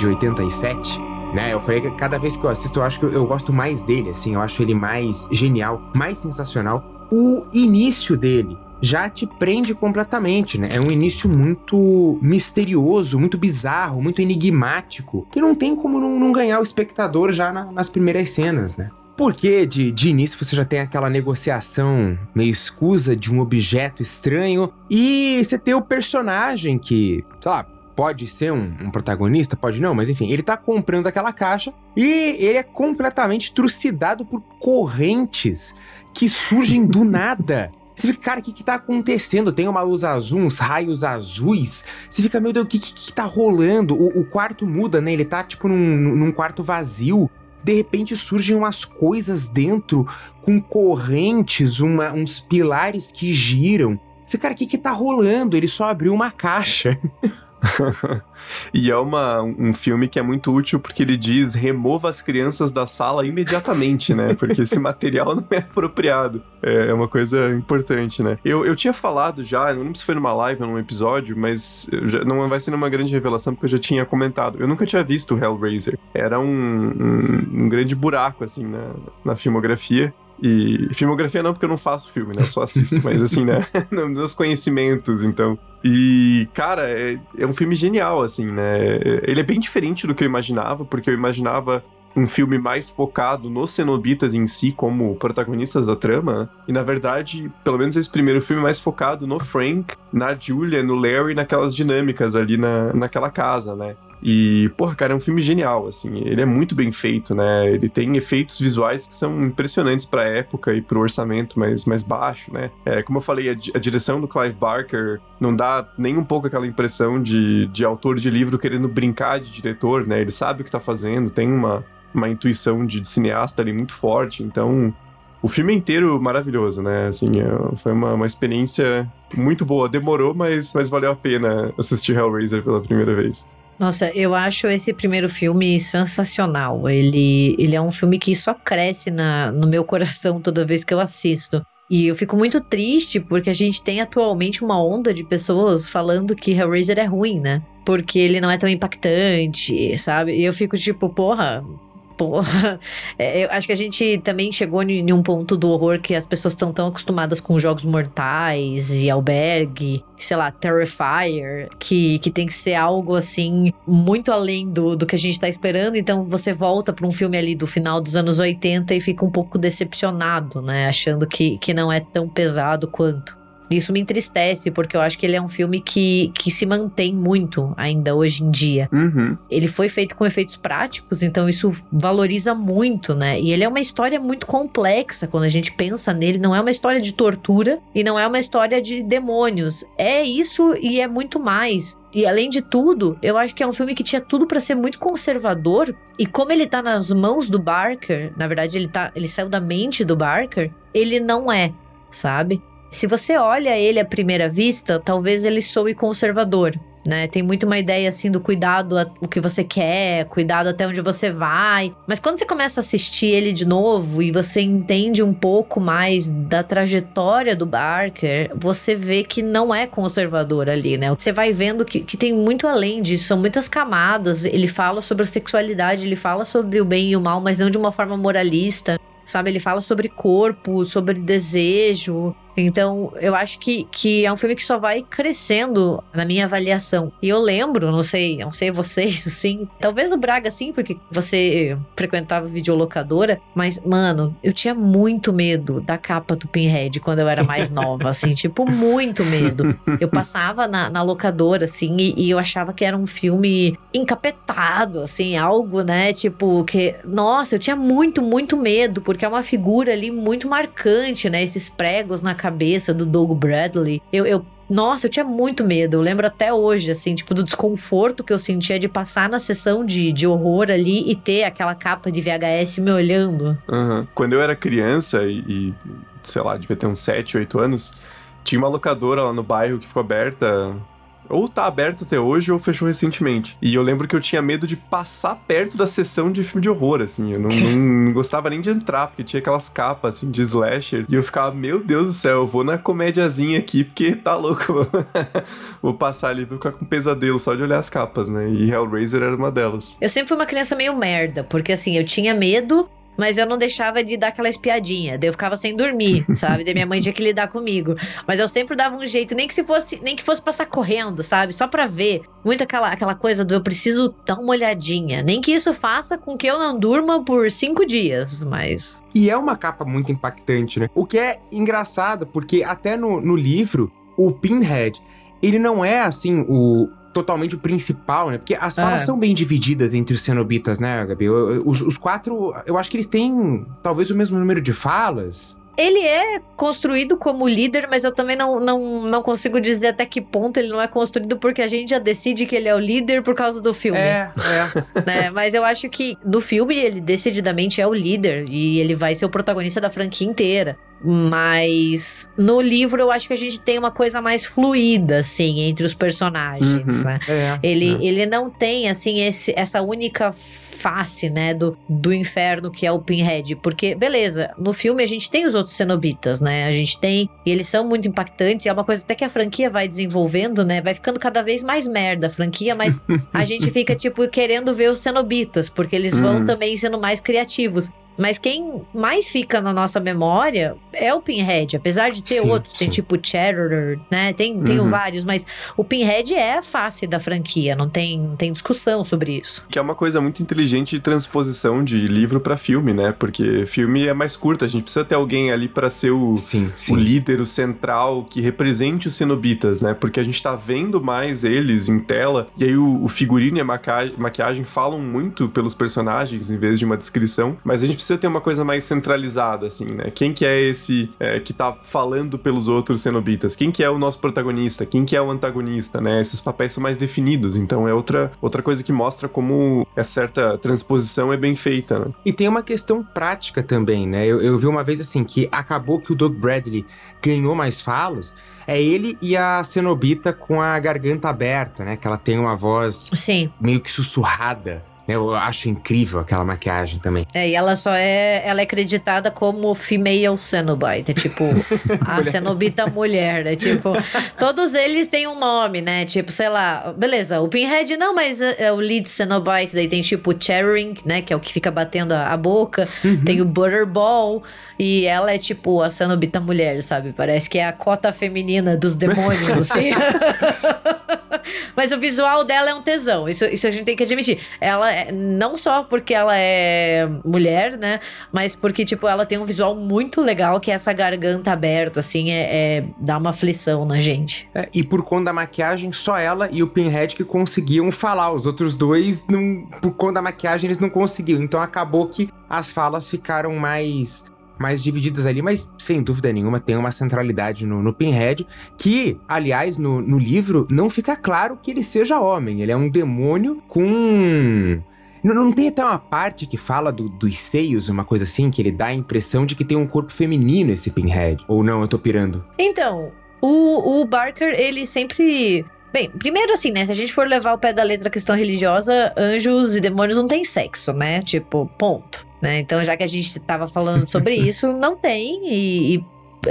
De, de 87, né? Eu falei que cada vez que eu assisto, eu acho que eu, eu gosto mais dele, assim, eu acho ele mais genial, mais sensacional. O início dele já te prende completamente, né? É um início muito misterioso, muito bizarro, muito enigmático, que não tem como não, não ganhar o espectador já na- nas primeiras cenas, né? Porque de, de início você já tem aquela negociação meio escusa de um objeto estranho e você tem o personagem que, sei lá, pode ser um, um protagonista, pode não, mas enfim, ele tá comprando aquela caixa e ele é completamente trucidado por correntes que surgem do nada. Você fica, cara, o que que tá acontecendo? Tem uma luz azul, uns raios azuis. Você fica, meu Deus, o que que, que tá rolando? O, o quarto muda, né? Ele tá, tipo, num, num quarto vazio. De repente surgem umas coisas dentro com correntes, uma- uns pilares que giram. Você, cara, o que que tá rolando? Ele só abriu uma caixa. e é uma, um filme que é muito útil porque ele diz remova as crianças da sala imediatamente, né? Porque esse material não é apropriado. É é uma coisa importante, né? Eu, eu tinha falado já, não lembro se foi numa live ou num episódio, mas já- não vai ser uma grande revelação porque eu já tinha comentado. Eu nunca tinha visto Hellraiser. Era um, um, um grande buraco, assim, na, na filmografia. E filmografia não, porque eu não faço filme, né? Eu só assisto, mas assim, né? Nos meus conhecimentos, então. E, cara, é, é um filme genial, assim, né? Ele é bem diferente do que eu imaginava, porque eu imaginava um filme mais focado nos cenobitas em si como protagonistas da trama. E na verdade, pelo menos esse primeiro filme é mais focado no Frank, na Julia, no Larry, naquelas dinâmicas ali na, naquela casa, né? E, porra, cara, é um filme genial, assim. Ele é muito bem feito, né? Ele tem efeitos visuais que são impressionantes pra época e pro orçamento mais, mais baixo, né? É, como eu falei, a, a direção do Clive Barker não dá nem um pouco aquela impressão de, de autor de livro querendo brincar de diretor, né? Ele sabe o que tá fazendo, tem uma, uma intuição de, de cineasta ali muito forte, então... O filme inteiro maravilhoso, né? Assim, é- foi uma, uma experiência muito boa. Demorou, mas, mas valeu a pena assistir Hellraiser pela primeira vez. Nossa, eu acho esse primeiro filme sensacional. Ele, ele é um filme que só cresce na, no meu coração toda vez que eu assisto. E eu fico muito triste porque a gente tem atualmente uma onda de pessoas falando que Hellraiser é ruim, né? Porque ele não é tão impactante, sabe? E eu fico tipo, porra. Porra, É, eu acho que a gente também chegou em um ponto do horror que as pessoas estão tão acostumadas com jogos mortais e albergue, sei lá, Terrifier, que, que tem que ser algo assim, muito além do, do que a gente tá esperando. Então você volta pra um filme ali do final dos anos 80 e fica um pouco decepcionado, né? Achando que, que não é tão pesado quanto. Isso me entristece, porque eu acho que ele é um filme que, que se mantém muito ainda hoje em dia. Uhum. Ele foi feito com efeitos práticos, então isso valoriza muito, né? E ele é uma história muito complexa quando a gente pensa nele. Não é uma história de tortura e não é uma história de demônios. É isso e é muito mais. E além de tudo, eu acho que é um filme que tinha tudo pra ser muito conservador. E como ele tá nas mãos do Barker, na verdade ele tá, ele saiu da mente do Barker, ele não é, sabe? Se você olha ele à primeira vista, talvez ele soe conservador, né? Tem muito uma ideia assim do cuidado a- o que você quer, cuidado até onde você vai. Mas quando você começa a assistir ele de novo e você entende um pouco mais da trajetória do Barker, você vê que não é conservador ali, né? Você vai vendo que, que tem muito além disso, são muitas camadas. Ele fala sobre a sexualidade, ele fala sobre o bem e o mal, mas não de uma forma moralista. Sabe, ele fala sobre corpo, sobre desejo. Então, eu acho que, que é um filme que só vai crescendo na minha avaliação. E eu lembro, não sei, não sei vocês, assim, talvez o Braga, sim, porque você frequentava videolocadora, mas, mano, eu tinha muito medo da capa do Pinhead quando eu era mais nova, assim, tipo, muito medo. Eu passava na, na locadora, assim, e, e eu achava que era um filme encapetado, assim, algo, né? Tipo, que. Nossa, eu tinha muito, muito medo, porque é uma figura ali muito marcante, né? Esses pregos na cabeça do Doug Bradley. Eu. eu nossa, eu tinha muito medo. Eu lembro até hoje, assim, tipo, do desconforto que eu sentia de passar na sessão de, de horror ali e ter aquela capa de VHS me olhando. Aham. Quando eu era criança e, e, sei lá, devia ter uns 7, 8 anos, tinha uma locadora lá no bairro que ficou aberta Ou tá aberto até hoje ou fechou recentemente. E eu lembro que eu tinha medo de passar perto da sessão de filme de horror, assim. Eu não, não gostava nem de entrar, porque tinha aquelas capas, assim, de slasher. E eu ficava, meu Deus do céu, eu vou na comédiazinha aqui, porque tá louco. vou passar ali, vou ficar com pesadelo só de olhar as capas, né? E Hellraiser era uma delas. Eu sempre fui uma criança meio merda, porque assim, eu tinha medo, mas eu não deixava de dar aquela espiadinha. Daí eu ficava sem dormir, sabe? Daí minha mãe tinha que lidar comigo. Mas eu sempre dava um jeito, nem que se fosse, nem que fosse passar correndo, sabe? Só pra ver. Muito aquela, aquela coisa do eu preciso dar uma olhadinha. Nem que isso faça com que eu não durma por cinco dias, mas. E é uma capa muito impactante, né? O que é engraçado, porque até no, no livro, o Pinhead, ele não é assim o totalmente o principal, né? Porque as falas É. são bem divididas entre os cenobitas, né, Gabi? Os, os quatro, eu acho que eles têm talvez o mesmo número de falas. Ele é construído como líder, mas eu também não, não, não consigo dizer até que ponto ele não é construído, porque a gente já decide que ele é o líder por causa do filme. é. né? Mas eu acho que no filme ele decididamente é o líder e ele vai ser o protagonista da franquia inteira. Mas no livro eu acho que a gente tem uma coisa mais fluida, assim, entre os personagens, Uhum. né? é. Ele, É. ele não tem, assim, esse, essa única face, né, do, do inferno que é o Pinhead. Porque, beleza, no filme a gente tem os outros cenobitas, né? A gente tem. E eles são muito impactantes. É uma coisa até que a franquia vai desenvolvendo, né? Vai ficando cada vez mais merda a franquia, mas a gente fica, tipo, querendo ver os cenobitas, porque eles vão Hum. também sendo mais criativos. Mas quem mais fica na nossa memória é o Pinhead, apesar de ter Sim, outros, tem sim. tipo Terror, né? Tem, tem Uhum. vários, mas o Pinhead é a face da franquia, não tem, não tem discussão sobre isso. Que é uma coisa muito inteligente de transposição de livro pra filme, né? Porque filme é mais curto, a gente precisa ter alguém ali pra ser o, Sim, o líder, o central, que represente os cenobitas, né? Porque a gente tá vendo mais eles em tela, e aí o, o figurino e a maquiagem falam muito pelos personagens em vez de uma descrição, mas a gente precisa ter uma coisa mais centralizada, assim, né? Quem que é esse é, que tá falando pelos outros cenobitas? Quem que é o nosso protagonista? Quem que é o antagonista, né? Esses papéis são mais definidos, então é outra, outra coisa que mostra como essa certa transposição é bem feita, né? E tem uma questão prática também, né? Eu, eu vi uma vez assim que acabou que o Doug Bradley ganhou mais falas. É ele e a Cenobita com a garganta aberta, né? Que ela tem uma voz Sim, meio que sussurrada. Eu acho incrível aquela maquiagem também. é, e ela só é, ela é acreditada como female cenobite, é tipo a cenobita mulher, é tipo, todos eles têm um nome, né? Tipo, sei lá, beleza, o Pinhead não, mas é, é o lead cenobite, daí tem tipo o né, que é o que fica batendo a, a boca, tem o Butterball e ela é tipo a cenobita mulher, sabe? Parece que é a cota feminina dos demônios, assim. Mas o visual dela é um tesão, isso, isso a gente tem que admitir. Ela, é- não só porque ela é mulher, né? Mas porque, tipo, ela tem um visual muito legal, que é essa garganta aberta, assim, é, é- dá uma aflição na gente. É, e por conta da maquiagem, só ela e o Pinhead que conseguiam falar. Os outros dois, não, por conta da maquiagem, eles não conseguiam. Então acabou que as falas ficaram mais mais divididas ali, mas sem dúvida nenhuma tem uma centralidade no, no Pinhead, que, aliás, no, no livro não fica claro que ele seja homem. Ele é um demônio com. Não, não tem até uma parte que fala do- dos seios, uma coisa assim, que ele dá a impressão de que tem um corpo feminino esse Pinhead. Ou não, eu tô pirando. Então, o, o Barker, ele sempre. Bem, primeiro assim, né? Se a gente for levar o pé da letra a questão religiosa, anjos e demônios não têm sexo, né? Tipo, ponto. Né? Então, já que a gente tava falando sobre isso, não tem e, e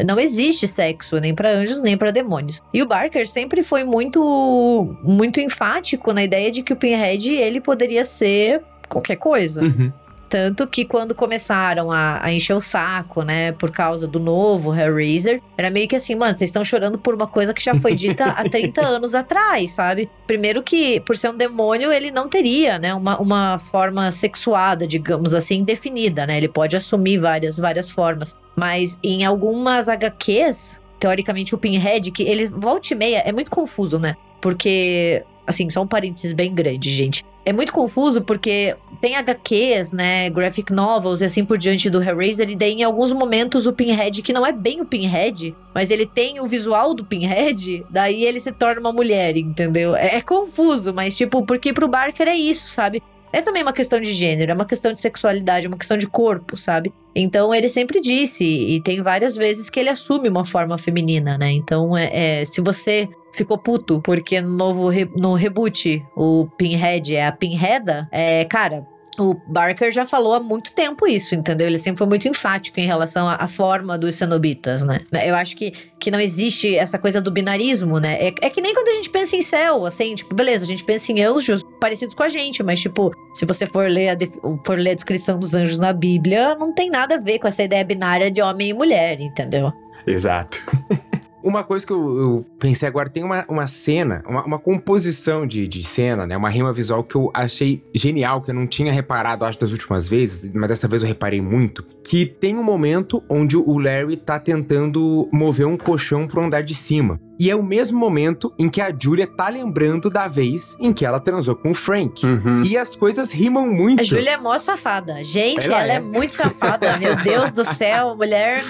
não existe sexo nem pra anjos nem pra demônios. E o Barker sempre foi muito muito enfático na ideia de que o Pinhead ele poderia ser qualquer coisa. Uhum. Tanto que quando começaram a, a encher o saco, né, por causa do novo Hellraiser, era meio que assim, mano, vocês estão chorando por uma coisa que já foi dita há 30 anos atrás, sabe? Primeiro que, por ser um demônio, ele não teria, né, uma, uma forma sexuada, digamos assim, definida, né? Ele pode assumir várias, várias formas. Mas em algumas HQs, teoricamente o Pinhead, que ele volta e meia, é muito confuso, né? Porque, assim, só um parênteses bem grande, gente. É muito confuso porque tem HQs, né, graphic novels e assim por diante do Hellraiser, e daí em alguns momentos o Pinhead, que não é bem o Pinhead, mas ele tem o visual do Pinhead, daí ele se torna uma mulher, entendeu? É, é confuso, mas tipo, porque pro Barker é isso, sabe? É também uma questão de gênero, é uma questão de sexualidade, é uma questão de corpo, sabe? Então ele sempre disse, e tem várias vezes que ele assume uma forma feminina, né? Então, é, é, se você ficou puto, porque no novo re- no reboot, o Pinhead é a Pinheada. É, cara, o Barker já falou há muito tempo isso, entendeu? Ele sempre foi muito enfático em relação à, forma dos cenobitas, né? Eu acho que, que não existe essa coisa do binarismo, né? É, é que nem quando a gente pensa em céu, assim, tipo, beleza, a gente pensa em anjos parecidos com a gente, mas, tipo, se você for ler a, for ler a descrição dos anjos na Bíblia, não tem nada a ver com essa ideia binária de homem e mulher, entendeu? Exato. Uma coisa que eu, eu pensei agora, tem uma, uma cena, uma, uma composição de, de cena, né? Uma rima visual que eu achei genial, que eu não tinha reparado, acho, das últimas vezes, mas dessa vez eu reparei muito. Que tem um momento onde o Larry tá tentando mover um colchão pro andar de cima. E é o mesmo momento em que a Julia tá lembrando da vez em que ela transou com o Frank. Uhum. E as coisas rimam muito. A Júlia é mó safada. Gente, Ela ela, é. é. muito safada. Meu Deus do céu, mulher.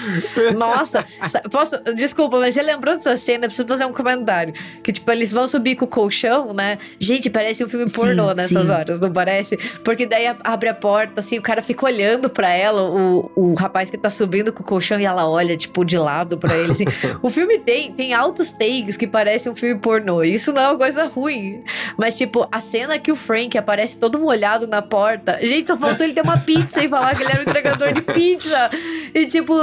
Nossa. Sa- Posso. Desculpa, mas você lembrou dessa cena? Eu preciso fazer um comentário. Que, tipo, eles vão subir com o colchão, né? Gente, parece um filme Sim, pornô nessas sim. horas, não parece? Porque daí abre a porta, assim, o cara fica olhando pra ela, o, o rapaz que tá subindo com o colchão, e ela olha, tipo, de lado pra ele, assim. o filme tem, tem altos takes que parecem um filme pornô. Isso não é uma coisa ruim. Mas, tipo, a cena que o Frank aparece todo molhado na porta. Gente, só faltou ele ter uma pizza e falar que ele era um entregador de pizza. E, tipo,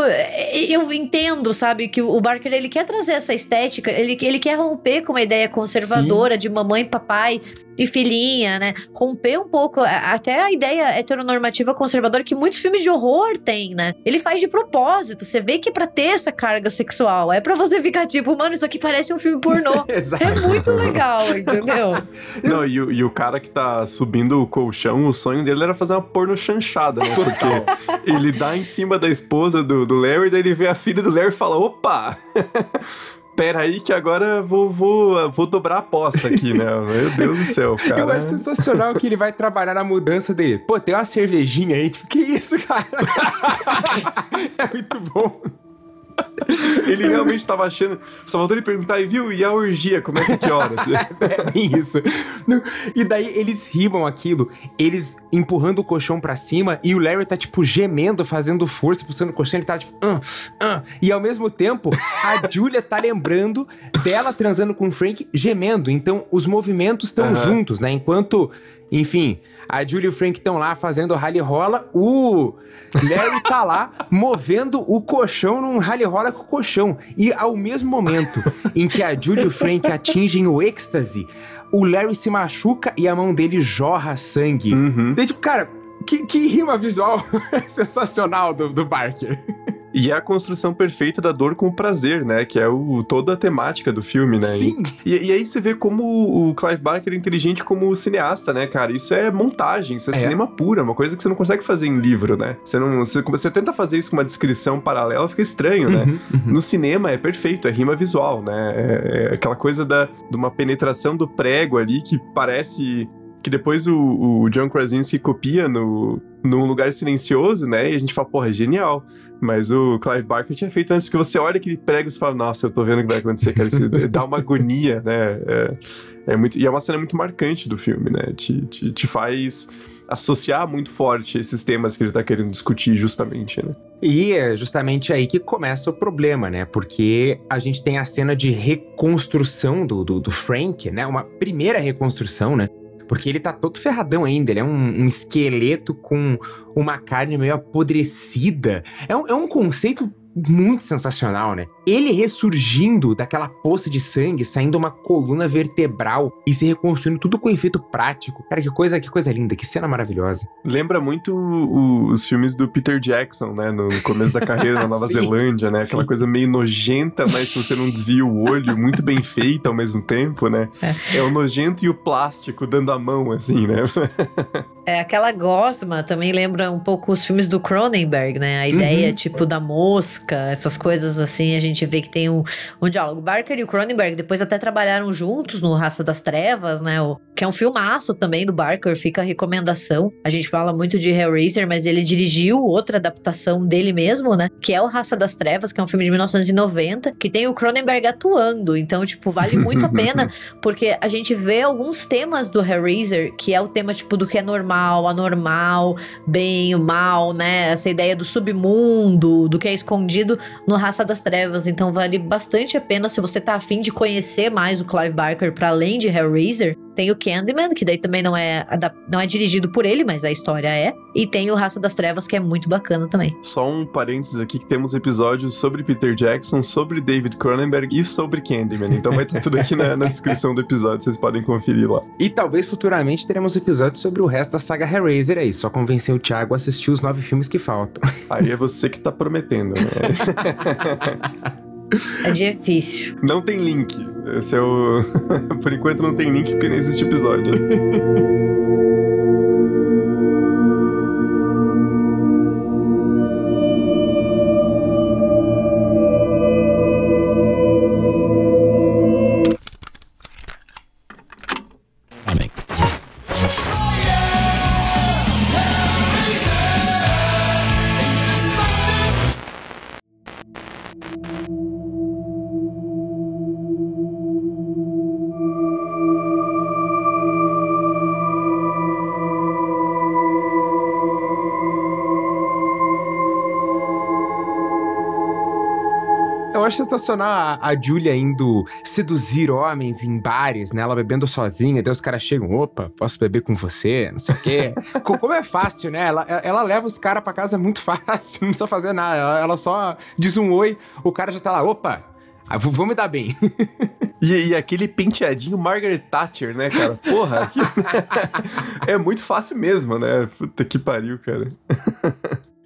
eu entendo, sabe, que o Barker, ele quer trazer essa estética, ele, ele quer romper com uma ideia conservadora de mamãe, papai e filhinha, né? Romper um pouco até a ideia heteronormativa conservadora que muitos filmes de horror têm, né? Ele faz de propósito. Você vê que é pra ter essa carga sexual. É pra você ficar tipo, mano, isso aqui parece um filme pornô. É muito legal, entendeu? Não, e, o- e o cara que tá subindo o colchão, o sonho dele era fazer uma porno chanchada, né? Porque ele dá em cima da esposa do, do Larry, daí ele vê a filha do Larry e fala: opa! Pera aí que agora vou, vou, vou dobrar a aposta aqui, né? Meu Deus do céu, cara. Eu acho sensacional que ele vai trabalhar na mudança dele. Pô, tem uma cervejinha aí, tipo, que isso, cara? é muito bom. Ele realmente tava achando. Só faltou ele perguntar, e viu? E a orgia começa que horas? É bem isso. E daí eles rimam aquilo, eles empurrando o colchão pra cima e o Larry tá, tipo, gemendo, fazendo força, puxando o colchão, ele tá, tipo, ah, ah. E ao mesmo tempo, a Julia tá lembrando dela transando com o Frank gemendo. Então, os movimentos estão Aham. juntos, né? Enquanto, enfim, a Julia e o Frank estão lá fazendo rally rola, o Larry tá lá movendo o colchão num rally rola com o colchão. E ao mesmo momento em que a Julia e o Frank atingem o êxtase, o Larry se machuca e a mão dele jorra sangue. Uhum. Daí, tipo, cara, que, que rima visual sensacional do, do Barker. E é a construção perfeita da dor com o prazer, né? Que é o, toda a temática do filme, né? Sim. E, e aí você vê como o Clive Barker é inteligente como cineasta, né, cara? Isso é montagem, isso é, É. cinema pura, uma coisa que você não consegue fazer em livro, né? Você não, você, você tenta fazer isso com uma descrição paralela, fica estranho, né? Uhum, uhum. No cinema é perfeito, é rima visual, né? É, é aquela coisa da, de uma penetração do prego ali que parece que depois o, o John Krasinski copia no, num lugar silencioso, né? E a gente fala, porra, é genial. Mas o Clive Barker tinha feito antes, porque você olha aquele prego e fala, nossa, eu tô vendo o que vai acontecer, cara. Isso dá uma agonia, né? É, é muito, e é uma cena muito marcante do filme, né? Te, te, te faz associar muito forte esses temas que ele tá querendo discutir, justamente, né? E é justamente aí que começa o problema, né? Porque a gente tem a cena de reconstrução do, do, do Frank, né? Uma primeira reconstrução, né? Porque ele tá todo ferradão ainda, ele é um, um esqueleto com uma carne meio apodrecida. É um, é um conceito muito sensacional, né? Ele ressurgindo daquela poça de sangue, saindo uma coluna vertebral e se reconstruindo tudo com efeito prático. Cara, que coisa, que coisa linda, que cena maravilhosa. Lembra muito o- os filmes do Peter Jackson, né? No começo da carreira na Nova Sim, Zelândia, né? Aquela sim. coisa meio nojenta, mas se você não desvia o olho, muito bem feita ao mesmo tempo, né? É. o nojento e o plástico dando a mão, assim, né? É, aquela gosma também lembra um pouco os filmes do Cronenberg, né? A ideia, tipo, da mosca, essas coisas assim, a gente vê que tem um, um diálogo. Barker e o Cronenberg depois até trabalharam juntos no Raça das Trevas, né? O, que é um filmaço também do Barker, fica a recomendação. A gente fala muito de Hellraiser, mas ele dirigiu outra adaptação dele mesmo, né? Que é o Raça das Trevas, que é um filme de 1990, que tem o Cronenberg atuando. Então, tipo, vale muito a pena, porque a gente vê alguns temas do Hellraiser, que é o tema, tipo, do que é normal espiritual, anormal, bem, o mal, né? Essa ideia do submundo, do que é escondido no Raça das Trevas. Então vale bastante a pena se você tá afim de conhecer mais o Clive Barker para além de Hellraiser. Tem o Candyman, que daí também não é, não é dirigido por ele, mas a história é. E tem o Raça das Trevas, que é muito bacana também. Só um parênteses aqui que temos episódios sobre Peter Jackson, sobre David Cronenberg e sobre Candyman. Então vai estar tudo aqui na, na descrição do episódio, vocês podem conferir lá. E talvez futuramente teremos episódios sobre o resto da saga Hellraiser aí. Só convencer o Thiago a assistir os nove filmes que faltam. Aí é você que tá prometendo, né? É difícil. Não tem link. Esse é o. Por enquanto não tem link porque nem existe episódio. sensacional a, a Julia indo seduzir homens em bares, né? Ela bebendo sozinha, daí os caras chegam, opa, posso beber com você, não sei o quê. Como é fácil, né? Ela, ela leva os caras pra casa muito fácil, não precisa fazer nada. Ela, ela só diz um oi, o cara já tá lá, opa, ah, vou me dar bem. E, e, aquele penteadinho Margaret Thatcher, né, cara? Porra, é muito fácil mesmo, né? Puta que pariu, cara.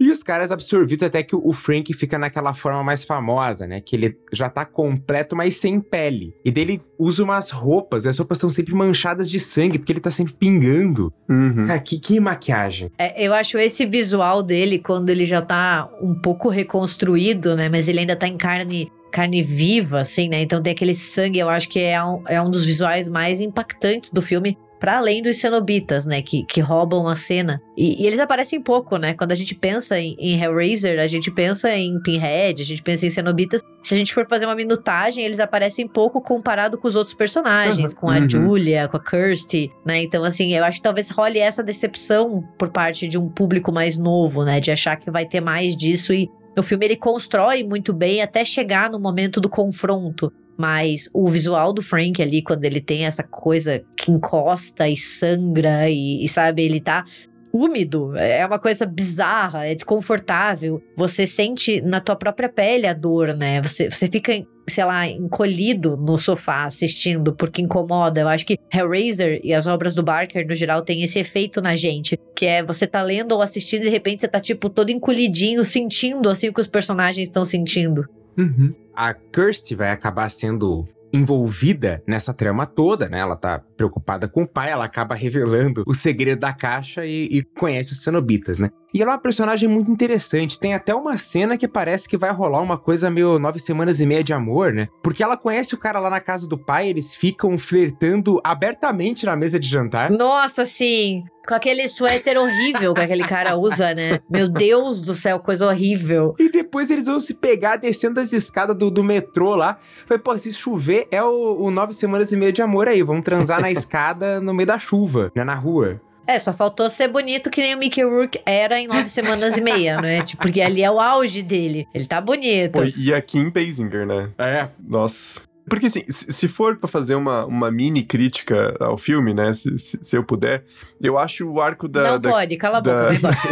E os caras absorvidos até que o Frank fica naquela forma mais famosa, né? Que ele já tá completo, mas sem pele. E dele usa umas roupas, e as roupas são sempre manchadas de sangue, porque ele tá sempre pingando. Uhum. Cara, que, que maquiagem. É, eu acho esse visual dele, quando ele já tá um pouco reconstruído, né? Mas ele ainda tá em carne carne viva, assim, né? Então tem aquele sangue, eu acho que é um, é um dos visuais mais impactantes do filme para além dos cenobitas, né, que, que roubam a cena. E, e, eles aparecem pouco, né? Quando a gente pensa em, em, Hellraiser, a gente pensa em Pinhead, a gente pensa em cenobitas. Se a gente for fazer uma minutagem, eles aparecem pouco comparado com os outros personagens, uhum. com a uhum. Julia, com a Kirsty, né? Então, assim, eu acho que talvez role essa decepção por parte de um público mais novo, né? De achar que vai ter mais disso e o filme ele constrói muito bem até chegar no momento do confronto. Mas o visual do Frank ali, quando ele tem essa coisa que encosta e sangra e, e sabe, ele tá úmido, é uma coisa bizarra, é desconfortável. Você sente na tua própria pele a dor, né? Você, você fica, sei lá, encolhido no sofá assistindo porque incomoda. Eu acho que Hellraiser e as obras do Barker, no geral, tem esse efeito na gente, que é você tá lendo ou assistindo e de repente você tá, tipo, todo encolhidinho, sentindo assim o que os personagens estão sentindo. Uhum. A Kirsty vai acabar sendo envolvida nessa trama toda, né? Ela tá preocupada com o pai, ela acaba revelando o segredo da caixa e, e conhece os cenobitas, né? E ela é uma personagem muito interessante. Tem até uma cena que parece que vai rolar uma coisa meio nove semanas e meia de amor, né? Porque ela conhece o cara lá na casa do pai, eles ficam flertando abertamente na mesa de jantar. Nossa, sim! Com aquele suéter horrível que aquele cara usa, né? Meu Deus do céu, coisa horrível. E depois eles vão se pegar descendo as escadas do, do metrô lá. Foi, pô, se chover é o, o nove semanas e meia de amor aí. Vão transar na escada no meio da chuva, né? Na rua. É, só faltou ser bonito que nem o Mickey Rourke era em nove semanas e meia, né? Tipo, porque ali é o auge dele. Ele tá bonito. Pô, e a Kim Basinger, né? É. Nossa. Porque assim, se for para fazer uma, uma mini crítica ao filme, né? Se, se, se, eu puder, eu acho o arco da. Não da, pode, cala a boca, da... vai embora.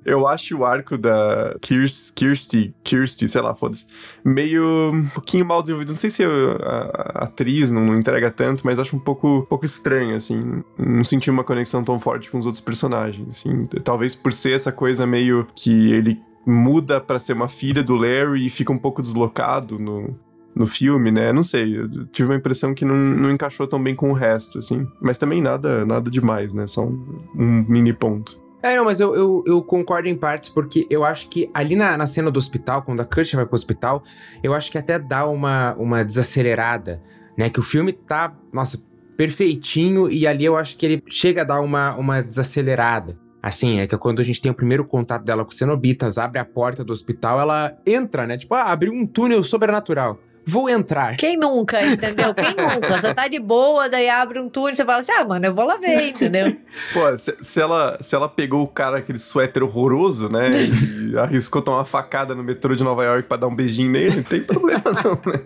Eu acho o arco da Kirsty, Kirsty, sei lá, foda-se, meio um pouquinho mal desenvolvido. Não sei se a, a, atriz não entrega tanto, mas acho um pouco, um pouco estranho, assim. Não senti uma conexão tão forte com os outros personagens, assim. Talvez por ser essa coisa meio que ele muda para ser uma filha do Larry e fica um pouco deslocado no, no filme, né? Não sei, eu tive uma impressão que não, não encaixou tão bem com o resto, assim. Mas também nada, nada demais, né? Só um, um mini ponto. É, não, mas eu, eu, eu, concordo em partes, porque eu acho que ali na, na cena do hospital, quando a Kurt vai pro hospital, eu acho que até dá uma, uma desacelerada, né? Que o filme tá, nossa, perfeitinho, e ali eu acho que ele chega a dar uma, uma desacelerada. Assim, é que quando a gente tem o primeiro contato dela com os cenobitas, abre a porta do hospital, ela entra, né? Tipo, ah, abriu um túnel sobrenatural. Vou entrar. Quem nunca, entendeu? Quem nunca? Você tá de boa, daí abre um túnel e você fala assim: ah, mano, eu vou lá ver, entendeu? Pô, se, se ela, se ela pegou o cara, aquele suéter horroroso, né? E arriscou tomar uma facada no metrô de Nova York pra dar um beijinho nele, não tem problema não, né?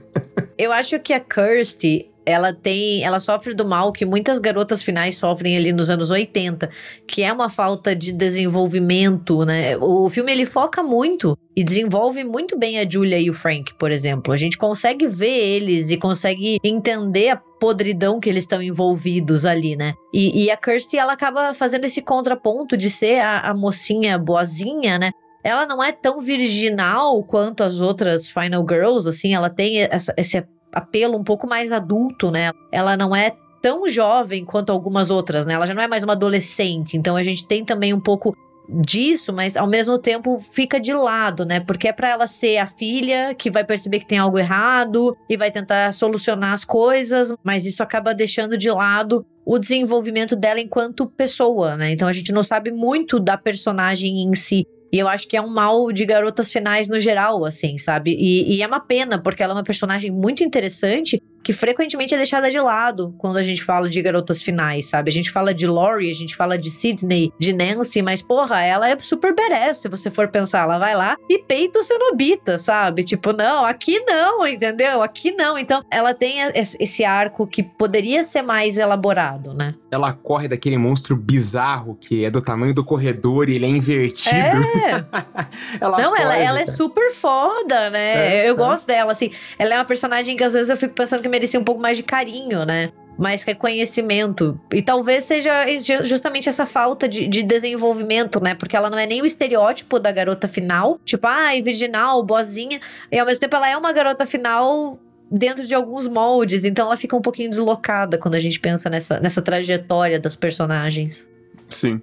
Eu acho que a Kirsty, ela tem, ela sofre do mal que muitas garotas finais sofrem ali nos anos 80, que é uma falta de desenvolvimento, né? O filme ele foca muito e desenvolve muito bem a Julia e o Frank, por exemplo. A gente consegue ver eles e consegue entender a podridão que eles estão envolvidos ali, né? E, e, a Kirsty, ela acaba fazendo esse contraponto de ser a, a mocinha boazinha, né? Ela não é tão virginal quanto as outras Final Girls, assim, ela tem essa, esse apelo um pouco mais adulto, né? Ela não é tão jovem quanto algumas outras, né? Ela já não é mais uma adolescente, então a gente tem também um pouco disso, mas ao mesmo tempo fica de lado, né? Porque é para ela ser a filha que vai perceber que tem algo errado e vai tentar solucionar as coisas, mas isso acaba deixando de lado o desenvolvimento dela enquanto pessoa, né? Então a gente não sabe muito da personagem em si. E eu acho que é um mal de garotas finais no geral, assim, sabe? E, e, é uma pena, porque ela é uma personagem muito interessante que frequentemente é deixada de lado quando a gente fala de garotas finais, sabe? A gente fala de Laurie, a gente fala de Sydney, de Nancy, mas porra, ela é super badass, se você for pensar. Ela vai lá e peita o cenobita, sabe? Tipo, não, aqui não, entendeu? Aqui não. Então, ela tem esse arco que poderia ser mais elaborado, né? Ela corre daquele monstro bizarro que é do tamanho do corredor e ele é invertido. É. ela não, ela, ela é super foda, né? É, eu é. gosto dela, assim. Ela é uma personagem que às vezes eu fico pensando que merecia um pouco mais de carinho, né? mais reconhecimento. E talvez seja justamente essa falta de, de, desenvolvimento, né? Porque ela não é nem o estereótipo da garota final, tipo, ai, ah, virginal, boazinha. E ao mesmo tempo ela é uma garota final dentro de alguns moldes, então ela fica um pouquinho deslocada quando a gente pensa nessa, nessa trajetória das personagens. Sim.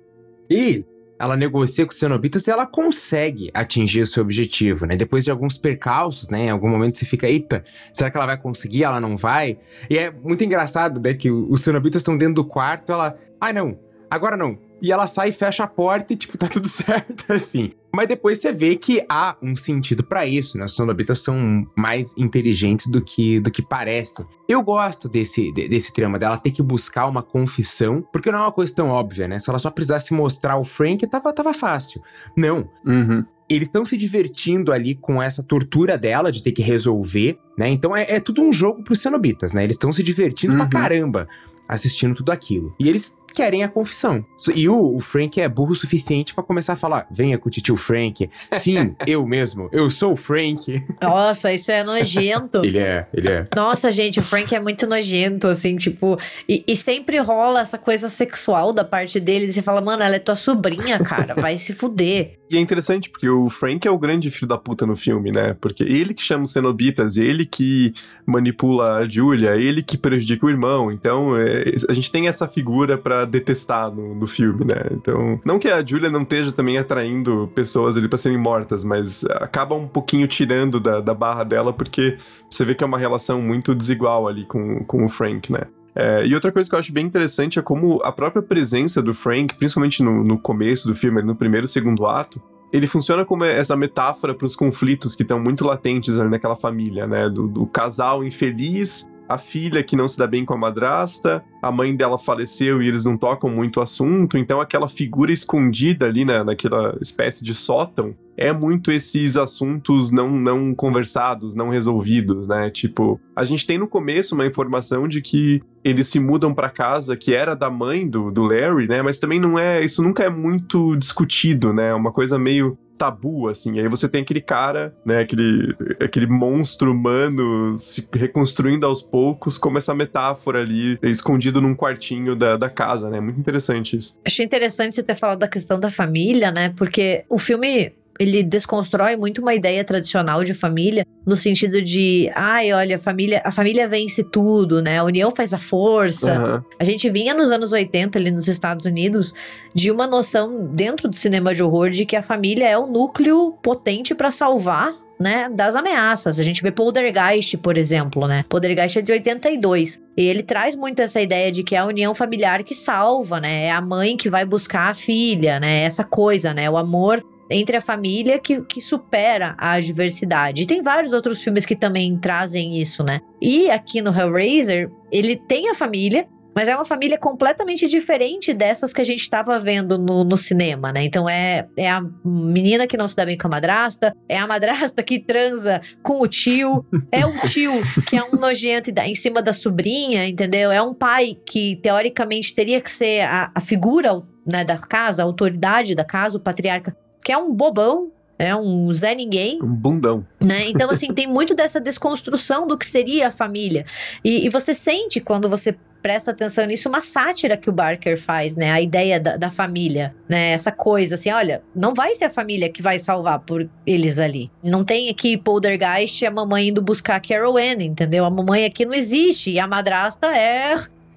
E ela negocia com os cenobitas e ela consegue atingir o seu objetivo, né? Depois de alguns percalços, né? Em algum momento você fica, eita, será que ela vai conseguir? Ela não vai? E é muito engraçado, né? Que os cenobitas estão dentro do quarto, ela, ai ah, não, agora não. E ela sai fecha a porta e, tipo, tá tudo certo, assim. Mas depois você vê que há um sentido para isso, né? Os sonobitas são mais inteligentes do que, do que parecem. Eu gosto desse, desse trama dela ter que buscar uma confissão, porque não é uma coisa tão óbvia, né? Se ela só precisasse mostrar o Frank, tava, tava fácil. Não. Uhum eles estão se divertindo ali com essa tortura dela de ter que resolver, né? Então é, é tudo um jogo pros cenobitas, né? Eles estão se divertindo uhum. pra caramba assistindo tudo aquilo. E eles querem a confissão. E o, o Frank é burro o suficiente para começar a falar: venha com o tio Frank. Sim, eu mesmo. Eu sou o Frank. Nossa, isso é nojento. ele é, ele é. Nossa, gente, o Frank é muito nojento, assim, tipo. E, e sempre rola essa coisa sexual da parte dele. E você fala, mano, ela é tua sobrinha, cara. Vai se fuder. E é interessante porque o Frank é o grande filho da puta no filme, né? Porque ele que chama os cenobitas, ele que manipula a Julia, ele que prejudica o irmão. Então, é, a gente tem essa figura para detestar no, no, filme, né? Então, não que a Julia não esteja também atraindo pessoas ali pra serem mortas, mas acaba um pouquinho tirando da, da barra dela, porque você vê que é uma relação muito desigual ali com, com o Frank, né? É, e outra coisa que eu acho bem interessante é como a própria presença do Frank, principalmente no, no começo do filme, no primeiro e segundo ato, ele funciona como essa metáfora para os conflitos que estão muito latentes ali naquela família, né? Do, do, casal infeliz a filha que não se dá bem com a madrasta, a mãe dela faleceu e eles não tocam muito o assunto, então aquela figura escondida ali na, naquela espécie de sótão é muito esses assuntos não, não conversados, não resolvidos, né? Tipo, a gente tem no começo uma informação de que eles se mudam para casa que era da mãe do, do Larry, né? Mas também não é, isso nunca é muito discutido, né? Uma coisa meio tabu, assim. Aí você tem aquele cara, né, aquele, aquele monstro humano se reconstruindo aos poucos, como essa metáfora ali, escondido num quartinho da, da casa, né? Muito interessante isso. Achei interessante você ter falado da questão da família, né? Porque o filme ele desconstrói muito uma ideia tradicional de família, no sentido de, ai, olha, a família, a família vence tudo, né? A união faz a força. Uhum. A gente vinha nos anos 80 ali nos Estados Unidos de uma noção dentro do cinema de horror de que a família é o núcleo potente para salvar né, das ameaças. A gente vê Poltergeist, por exemplo, né? Poltergeist é de 82. E ele traz muito essa ideia de que é a união familiar que salva, né? É a mãe que vai buscar a filha, né? Essa coisa, né? O amor entre a família que, que supera a adversidade. E tem vários outros filmes que também trazem isso, né? E aqui no Hellraiser, ele tem a família, mas é uma família completamente diferente dessas que a gente estava vendo no, no, cinema, né? Então é, é a menina que não se dá bem com a madrasta, é a madrasta que transa com o tio, é um tio que é um nojento em cima da sobrinha, entendeu? É um pai que teoricamente teria que ser a, a figura né, da casa, a autoridade da casa, o patriarca, que é um bobão, é um Zé Ninguém. Um bundão. Né? Então, assim, tem muito dessa desconstrução do que seria a família. E, e, você sente, quando você presta atenção nisso, uma sátira que o Barker faz, né? A ideia da, da família, né? Essa coisa, assim, olha, não vai ser a família que vai salvar por eles ali. Não tem aqui Poltergeist e a mamãe indo buscar Carol Anne, entendeu? A mamãe aqui não existe. E a madrasta é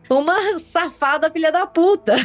uma safada filha da puta.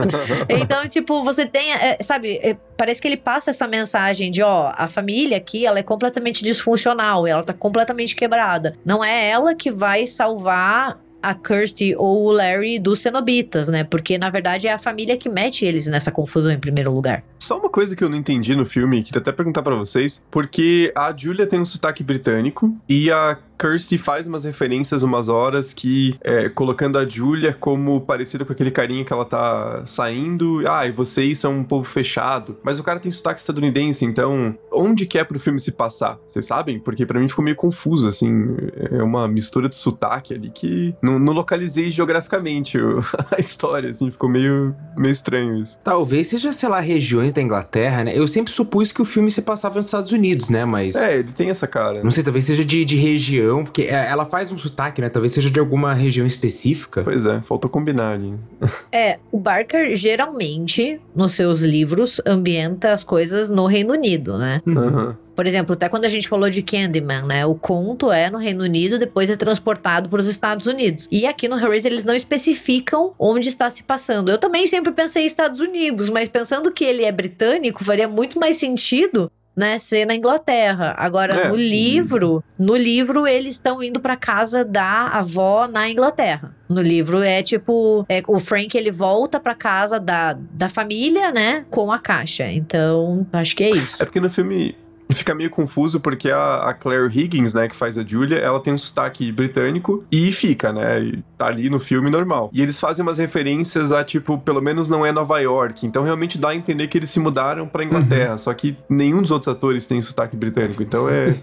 então, tipo, você tem, é, sabe, é, parece que ele passa essa mensagem de, ó, a família aqui, ela é completamente disfuncional, ela tá completamente quebrada. Não é ela que vai salvar a Kirsty ou o Larry dos cenobitas, né? Porque na verdade é a família que mete eles nessa confusão em primeiro lugar. Só uma coisa que eu não entendi no filme, queria até perguntar para vocês, porque a Julia tem um sotaque britânico e a Kirsty faz umas referências umas horas que, é, colocando a Julia como parecida com aquele carinha que ela tá saindo. Ah, e vocês são um povo fechado. Mas o cara tem sotaque estadunidense, então onde que é pro filme se passar? Vocês sabem? Porque para mim ficou meio confuso, assim. É uma mistura de sotaque ali que não, não localizei geograficamente a história, assim. Ficou meio, meio estranho isso. Talvez seja, sei lá, regiões da Inglaterra, né? Eu sempre supus que o filme se passava nos Estados Unidos, né? Mas. É, ele tem essa cara. Não sei, talvez seja de, de região região, porque é, ela faz um sotaque, né? Talvez seja de alguma região específica. Pois é, faltou combinar ali. é, o Barker geralmente, nos seus livros, ambienta as coisas no Reino Unido, né? Uhum. Por exemplo, até quando a gente falou de Candyman, né? O conto é no Reino Unido, depois é transportado para os Estados Unidos. E aqui no Hellraiser eles não especificam onde está se passando. Eu também sempre pensei em Estados Unidos, mas pensando que ele é britânico, faria muito mais sentido né, ser na Inglaterra. Agora, é. no livro, no livro eles estão indo para casa da avó na Inglaterra. No livro é tipo, é, o Frank ele volta para casa da, da família, né, com a caixa. Então, acho que é isso. É porque no filme fica meio confuso porque a, a, Claire Higgins, né, que faz a Julia, ela tem um sotaque britânico e fica, né, e tá ali no filme normal. E eles fazem umas referências a, tipo, pelo menos não é Nova York, então realmente dá a entender que eles se mudaram pra Inglaterra, uhum. só que nenhum dos outros atores tem sotaque britânico, então é,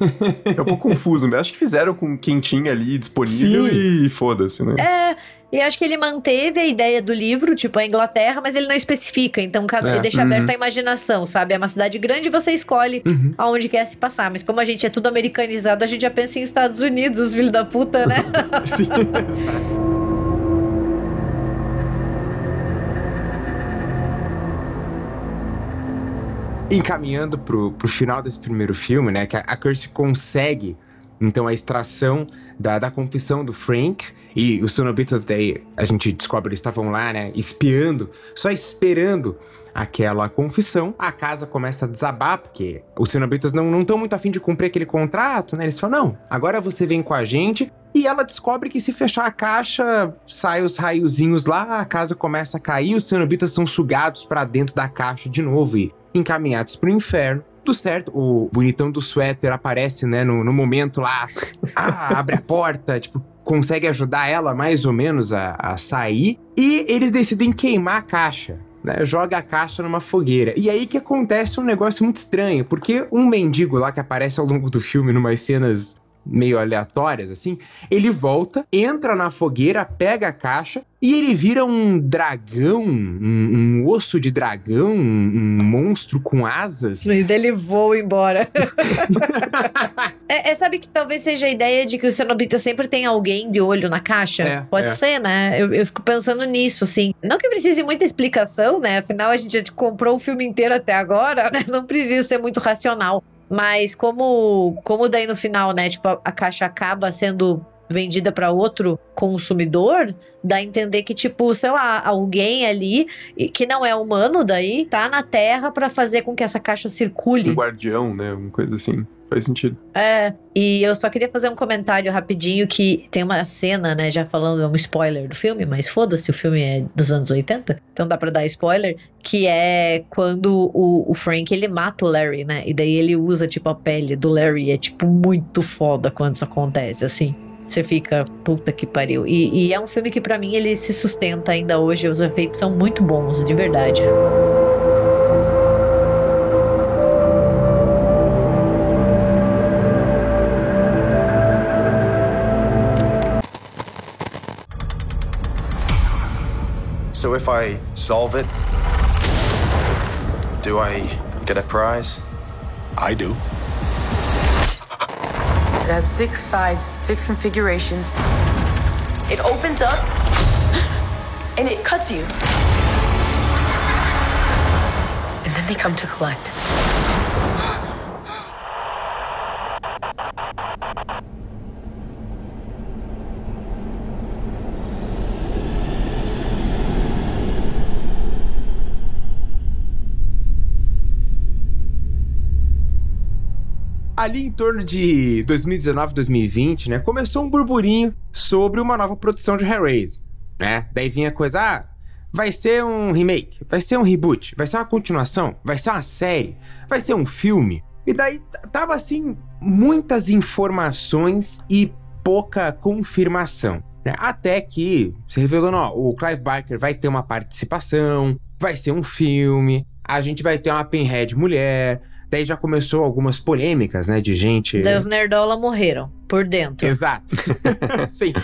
é um pouco confuso, mas acho que fizeram com quem tinha ali disponível Sim. e foda-se, né? É, e acho que ele manteve a ideia do livro, tipo a Inglaterra, mas ele não especifica. Então é. deixa uhum. aberto a imaginação, sabe? É uma cidade grande e você escolhe uhum. aonde quer se passar. Mas como a gente é tudo americanizado, a gente já pensa em Estados Unidos, os filhos da puta, né? Sim, exato. Encaminhando pro, pro final desse primeiro filme, né? Que a, a Kirsty consegue, então, a extração da, da confissão do Frank e os sonobitas daí, a gente descobre, eles estavam lá, né, espiando, só esperando aquela confissão. A casa começa a desabar, porque os cenobitas não estão muito afim de cumprir aquele contrato, né? Eles falam, não, agora você vem com a gente. E ela descobre que se fechar a caixa, sai os raiozinhos lá, a casa começa a cair, os cenobitas são sugados para dentro da caixa de novo e encaminhados pro inferno tudo certo. O bonitão do suéter aparece, né, no, no momento lá. Ah, abre a porta, tipo, consegue ajudar ela mais ou menos a, a sair. E eles decidem queimar a caixa. Né, joga a caixa numa fogueira. E aí que acontece um negócio muito estranho, porque um mendigo lá que aparece ao longo do filme, numas cenas meio aleatórias, assim, ele volta, entra na fogueira, pega a caixa e ele vira um dragão, um, um osso de dragão, um, um, monstro com asas. E dele voa embora. é, é, sabe que talvez seja a ideia de que o Cenobita sempre tem alguém de olho na caixa? É, Pode é. ser, né? Eu, eu fico pensando nisso, assim. Não que precise muita explicação, né? Afinal, a gente já comprou o filme inteiro até agora, né? Não precisa ser muito racional. Mas como, como daí no final, né? Tipo, a, a caixa acaba sendo vendida para outro consumidor, dá a entender que, tipo, sei lá, alguém ali que não é humano daí, tá na Terra para fazer com que essa caixa circule. Um guardião, né? Uma coisa assim. Faz sentido. É, e eu só queria fazer um comentário rapidinho que tem uma cena, né, já falando, é um spoiler do filme, mas foda-se, o filme é dos anos 80, então dá pra dar spoiler, que é quando o, o Frank, ele mata o Larry, né, e daí ele usa, tipo, a pele do Larry, é, tipo, muito foda quando isso acontece, assim. Você fica, puta que pariu. E, e é um filme que pra mim ele se sustenta ainda hoje, os efeitos são muito bons, de verdade. So if I solve it, do I get a prize? I do. It has six sides, six configurations. It opens up and it cuts you. And then they come to collect. Ali em torno de 2019, 2020, né, começou um burburinho sobre uma nova produção de Hellraiser, né? Daí vinha a coisa, ah, vai ser um remake, vai ser um reboot, vai ser uma continuação, vai ser uma série, vai ser um filme. E daí tava assim muitas informações e pouca confirmação. Né? Até que se revelou, ó, o Clive Barker vai ter uma participação, vai ser um filme, a gente vai ter uma Pinhead mulher, Daí já começou algumas polêmicas, né, de gente. Daí os nerdola morreram por dentro. Exato. Sempre.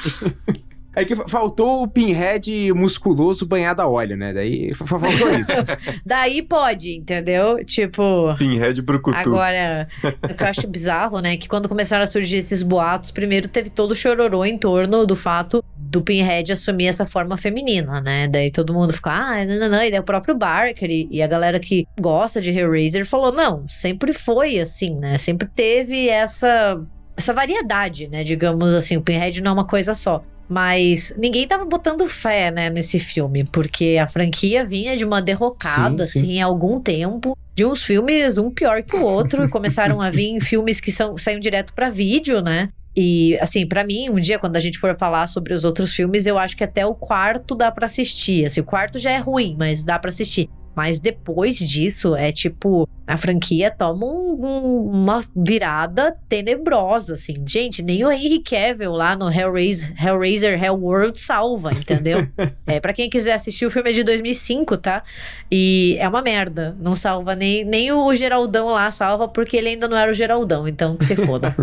É que faltou o pinhead musculoso banhado a óleo, né? Daí faltou isso. Daí pode, entendeu? Tipo. Pinhead brucutu. Agora, o que eu acho bizarro, né? Que quando começaram a surgir esses boatos, primeiro teve todo o chororô em torno do fato do Pinhead assumir essa forma feminina, né? Daí todo mundo ficou, ah, não, não, não. E daí o próprio Barker e, e a galera que gosta de Hellraiser falou, não, sempre foi assim, né? Sempre teve essa essa variedade, né? Digamos assim, o Pinhead não é uma coisa só. Mas ninguém tava botando fé, né, nesse filme, porque a franquia vinha de uma derrocada, sim, sim. assim, há algum tempo. De uns filmes, um pior que o outro, e começaram a vir filmes que são, saem direto para vídeo, né? E, assim, para mim, um dia, quando a gente for falar sobre os outros filmes, eu acho que até o quarto dá para assistir. Assim, o quarto já é ruim, mas dá para assistir. Mas depois disso, é tipo, a franquia toma um, um, uma virada tenebrosa, assim. Gente, nem o Henry Cavill lá no Hellraiser, Hellraiser Hellworld salva, entendeu? é, para quem quiser assistir, o filme é de 2005, tá? E é uma merda. Não salva nem, nem o Geraldão lá salva, porque ele ainda não era o Geraldão, então que se foda.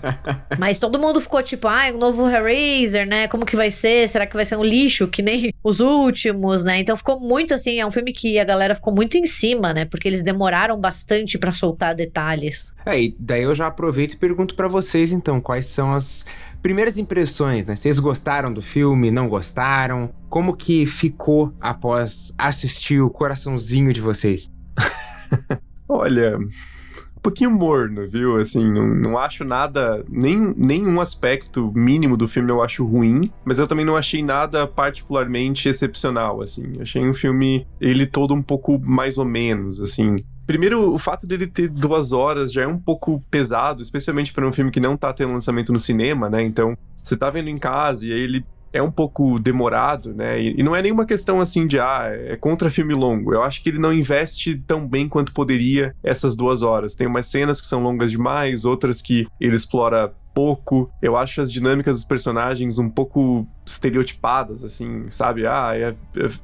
Mas todo mundo ficou tipo, ah, um novo Hellraiser, né? Como que vai ser? Será que vai ser um lixo que nem os últimos, né? Então ficou muito assim, é um filme que a galera galera ficou muito em cima, né? Porque eles demoraram bastante para soltar detalhes. É, e daí eu já aproveito e pergunto para vocês então, quais são as primeiras impressões, né? Vocês gostaram do filme, não gostaram? Como que ficou após assistir o coraçãozinho de vocês? Olha, um pouquinho morno, viu? Assim, não, não acho nada, nem nenhum aspecto mínimo do filme eu acho ruim, mas eu também não achei nada particularmente excepcional, assim. Achei um filme, ele todo um pouco mais ou menos, assim. Primeiro, o fato dele ter duas horas já é um pouco pesado, especialmente para um filme que não tá tendo lançamento no cinema, né? Então, você tá vendo em casa e aí ele é um pouco demorado, né? E, e, não é nenhuma questão assim de, ah, é contra filme longo. Eu acho que ele não investe tão bem quanto poderia essas duas horas. Tem umas cenas que são longas demais, outras que ele explora pouco. Eu acho as dinâmicas dos personagens um pouco estereotipadas, assim, sabe? Ah, é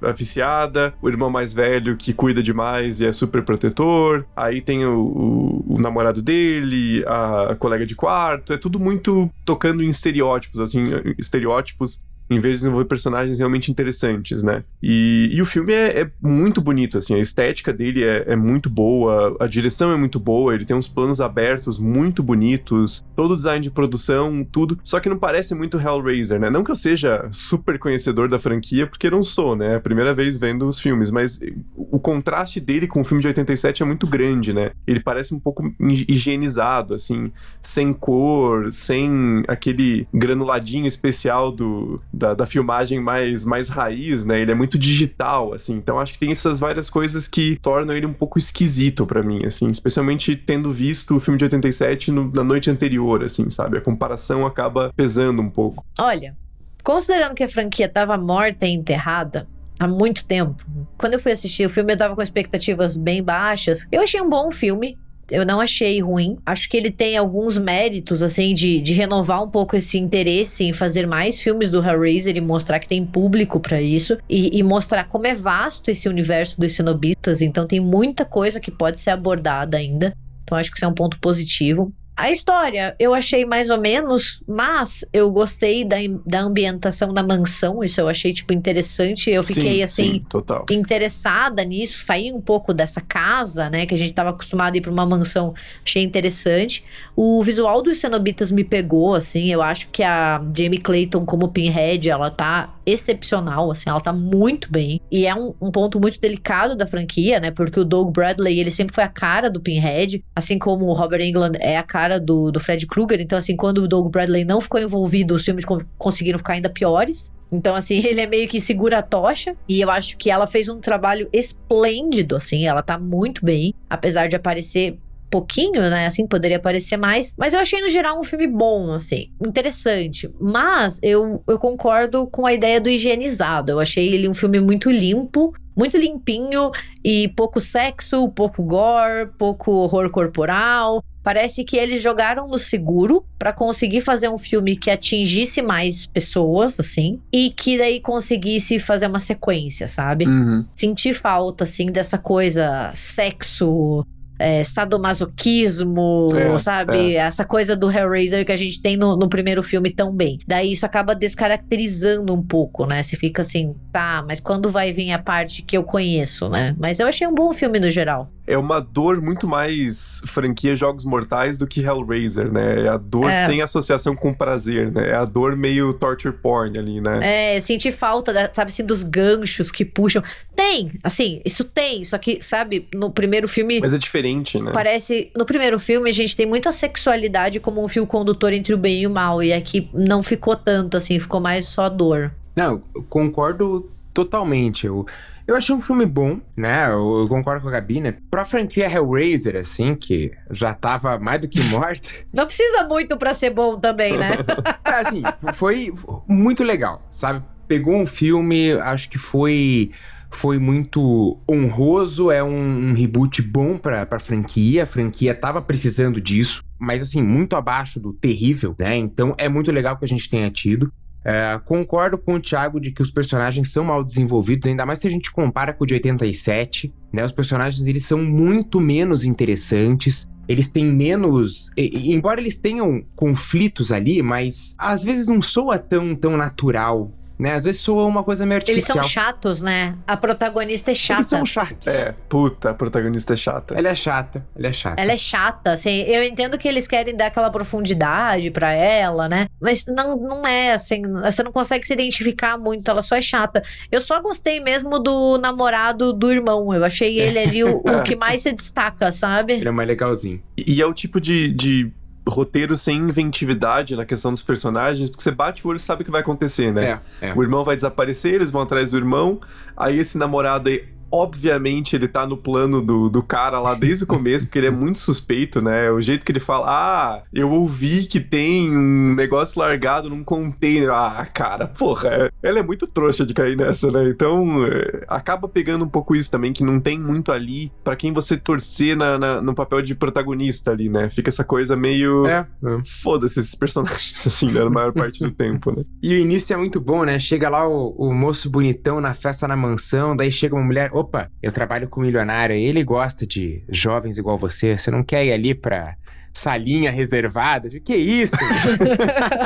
a, viciada, o irmão mais velho que cuida demais e é super protetor. Aí tem o, o, o namorado dele, a colega de quarto. É tudo muito tocando em estereótipos, assim, estereótipos em vez de desenvolver personagens realmente interessantes, né? E, e o filme é, é, muito bonito, assim, a estética dele é, é, muito boa, a direção é muito boa, ele tem uns planos abertos muito bonitos, todo o design de produção, tudo, só que não parece muito Hellraiser, né? Não que eu seja super conhecedor da franquia, porque não sou, né? É a primeira vez vendo os filmes, mas o contraste dele com o filme de 87 é muito grande, né? Ele parece um pouco higienizado, assim, sem cor, sem aquele granuladinho especial do da, da, filmagem mais, mais raiz, né? Ele é muito digital, assim. Então acho que tem essas várias coisas que tornam ele um pouco esquisito para mim, assim. Especialmente tendo visto o filme de 87 no, na noite anterior, assim, sabe? A comparação acaba pesando um pouco. Olha, considerando que a franquia tava morta e enterrada, há muito tempo. Quando eu fui assistir o filme, eu tava com expectativas bem baixas. Eu achei um bom filme. Eu não achei ruim. Acho que ele tem alguns méritos, assim, de, de renovar um pouco esse interesse em fazer mais filmes do Hellraiser e mostrar que tem público para isso. E, e, mostrar como é vasto esse universo dos cenobistas. Então tem muita coisa que pode ser abordada ainda. Então acho que isso é um ponto positivo. A história eu achei mais ou menos, mas eu gostei da, da ambientação da mansão, isso eu achei, tipo, interessante. Eu fiquei, sim, assim, sim, interessada nisso, saí um pouco dessa casa, né, que a gente tava acostumado a ir pra uma mansão, achei interessante. O visual dos cenobitas me pegou, assim, eu acho que a Jamie Clayton como Pinhead, ela tá excepcional, assim, ela tá muito bem. E é um, um ponto muito delicado da franquia, né, porque o Doug Bradley, ele sempre foi a cara do Pinhead, assim como o Robert Englund é a cara cara do, do Fred Krueger. Então, assim, quando o Doug Bradley não ficou envolvido, os filmes conseguiram ficar ainda piores. Então, assim, ele é meio que segura a tocha. E eu acho que ela fez um trabalho esplêndido, assim. Ela tá muito bem. Apesar de aparecer pouquinho, né? Assim, poderia aparecer mais. Mas eu achei, no geral, um filme bom, assim. Interessante. Mas eu, eu concordo com a ideia do higienizado. Eu achei ele um filme muito limpo muito limpinho e pouco sexo, pouco gore, pouco horror corporal. Parece que eles jogaram no seguro para conseguir fazer um filme que atingisse mais pessoas, assim, e que daí conseguisse fazer uma sequência, sabe? Uhum. Senti falta, assim, dessa coisa sexo, é, sadomasoquismo, é, sabe? É. Essa coisa do Hellraiser que a gente tem no, no, primeiro filme tão bem. Daí isso acaba descaracterizando um pouco, né? Você fica assim, tá, mas quando vai vir a parte que eu conheço, né? Mas eu achei um bom filme no geral. É uma dor muito mais franquia Jogos Mortais do que Hellraiser, né? É a dor é. sem associação com prazer, né? É a dor meio torture porn ali, né? É, eu senti falta, da, sabe assim, dos ganchos que puxam. Tem, assim, isso tem, só que, sabe, no primeiro filme. Mas é diferente né? Parece. No primeiro filme, a gente tem muita sexualidade como um fio condutor entre o bem e o mal. E aqui não ficou tanto, assim, ficou mais só dor. Não, eu concordo totalmente. Eu, eu achei um filme bom, né? Eu, eu, concordo com a Gabi, né? Pra franquia Hellraiser, assim, que já tava mais do que morta. Não precisa muito pra ser bom também, né? é, assim, foi muito legal, sabe? Pegou um filme, acho que foi foi muito honroso, é um, um reboot bom pra, pra franquia, a franquia tava precisando disso, mas assim, muito abaixo do terrível, né? Então é muito legal que a gente tenha tido. É, concordo com o Thiago de que os personagens são mal desenvolvidos, ainda mais se a gente compara com o de 87, né? Os personagens eles são muito menos interessantes. Eles têm menos. E, embora eles tenham conflitos ali, mas às vezes não soa tão, tão natural né? Às vezes soa uma coisa meio artificial. Eles são chatos, né? A protagonista é chata. Eles são chatos. É, puta, a protagonista é chata. Ela é chata, ela é chata. Ela é chata, assim, eu entendo que eles querem dar aquela profundidade para ela, né? Mas não, não é, assim, você não consegue se identificar muito, ela só é chata. Eu só gostei mesmo do namorado do irmão, eu achei ele ali o, o que mais se destaca, sabe? Ele é mais legalzinho. E, e é o tipo de, de roteiro sem inventividade na questão dos personagens, porque você bate o olho e sabe o que vai acontecer, né? É, é. O irmão vai desaparecer, eles vão atrás do irmão, aí esse namorado aí obviamente ele tá no plano do, do cara lá desde o começo, porque ele é muito suspeito, né? O jeito que ele fala, ah, eu ouvi que tem um negócio largado num container. Ah, cara, porra, ela é muito trouxa de cair nessa, né? Então, é, acaba pegando um pouco isso também, que não tem muito ali para quem você torcer na, na, no papel de protagonista ali, né? Fica essa coisa meio. É. é. Foda-se esses personagens, assim, né? Na maior parte do tempo, né? E o início é muito bom, né? Chega lá o, o moço bonitão na festa na mansão, daí chega uma mulher opa, eu trabalho com um milionário, ele gosta de jovens igual você, você não quer ir ali pra salinha reservada. Que isso?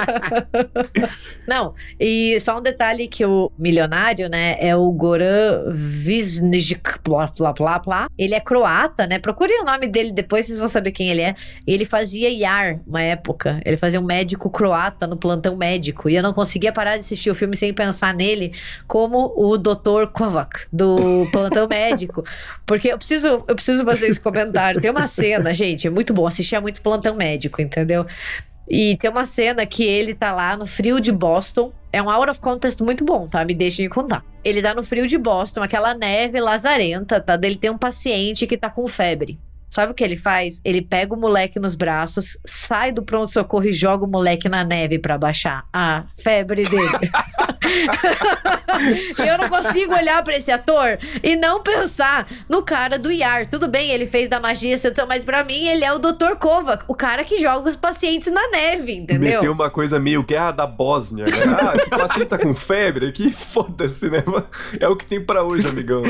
Não, e só um detalhe que o milionário, né, é o Goran Visnjic, blá, blá, blá, blá. Ele é croata, né? Procurem o nome dele depois, vocês vão saber quem ele é. Ele fazia IAR uma época. Ele fazia um médico croata no plantão médico. E eu não conseguia parar de assistir o filme sem pensar nele como o Dr. Kovac, do plantão médico. Porque eu preciso, eu preciso fazer esse comentário. Tem uma cena, gente, é muito bom. Assistir é muito plantão médico, entendeu? E tem uma cena que ele tá lá no frio de Boston. É um out of context muito bom, tá? Me deixa me contar. Ele tá no frio de Boston, aquela neve lazarenta, tá? Dele tem um paciente que tá com febre. Sabe o que ele faz? Ele pega o moleque nos braços, sai do pronto-socorro e joga o moleque na neve para baixar a febre dele. eu não consigo olhar para esse ator e não pensar no cara do IAR. Tudo bem, ele fez da magia, mas para mim ele é o Dr. Kovac, o cara que joga os pacientes na neve, entendeu? Meteu uma coisa meio guerra da Bósnia. Né? Ah, esse paciente tá com febre aqui? Foda-se, né? É o que tem para hoje, amigão.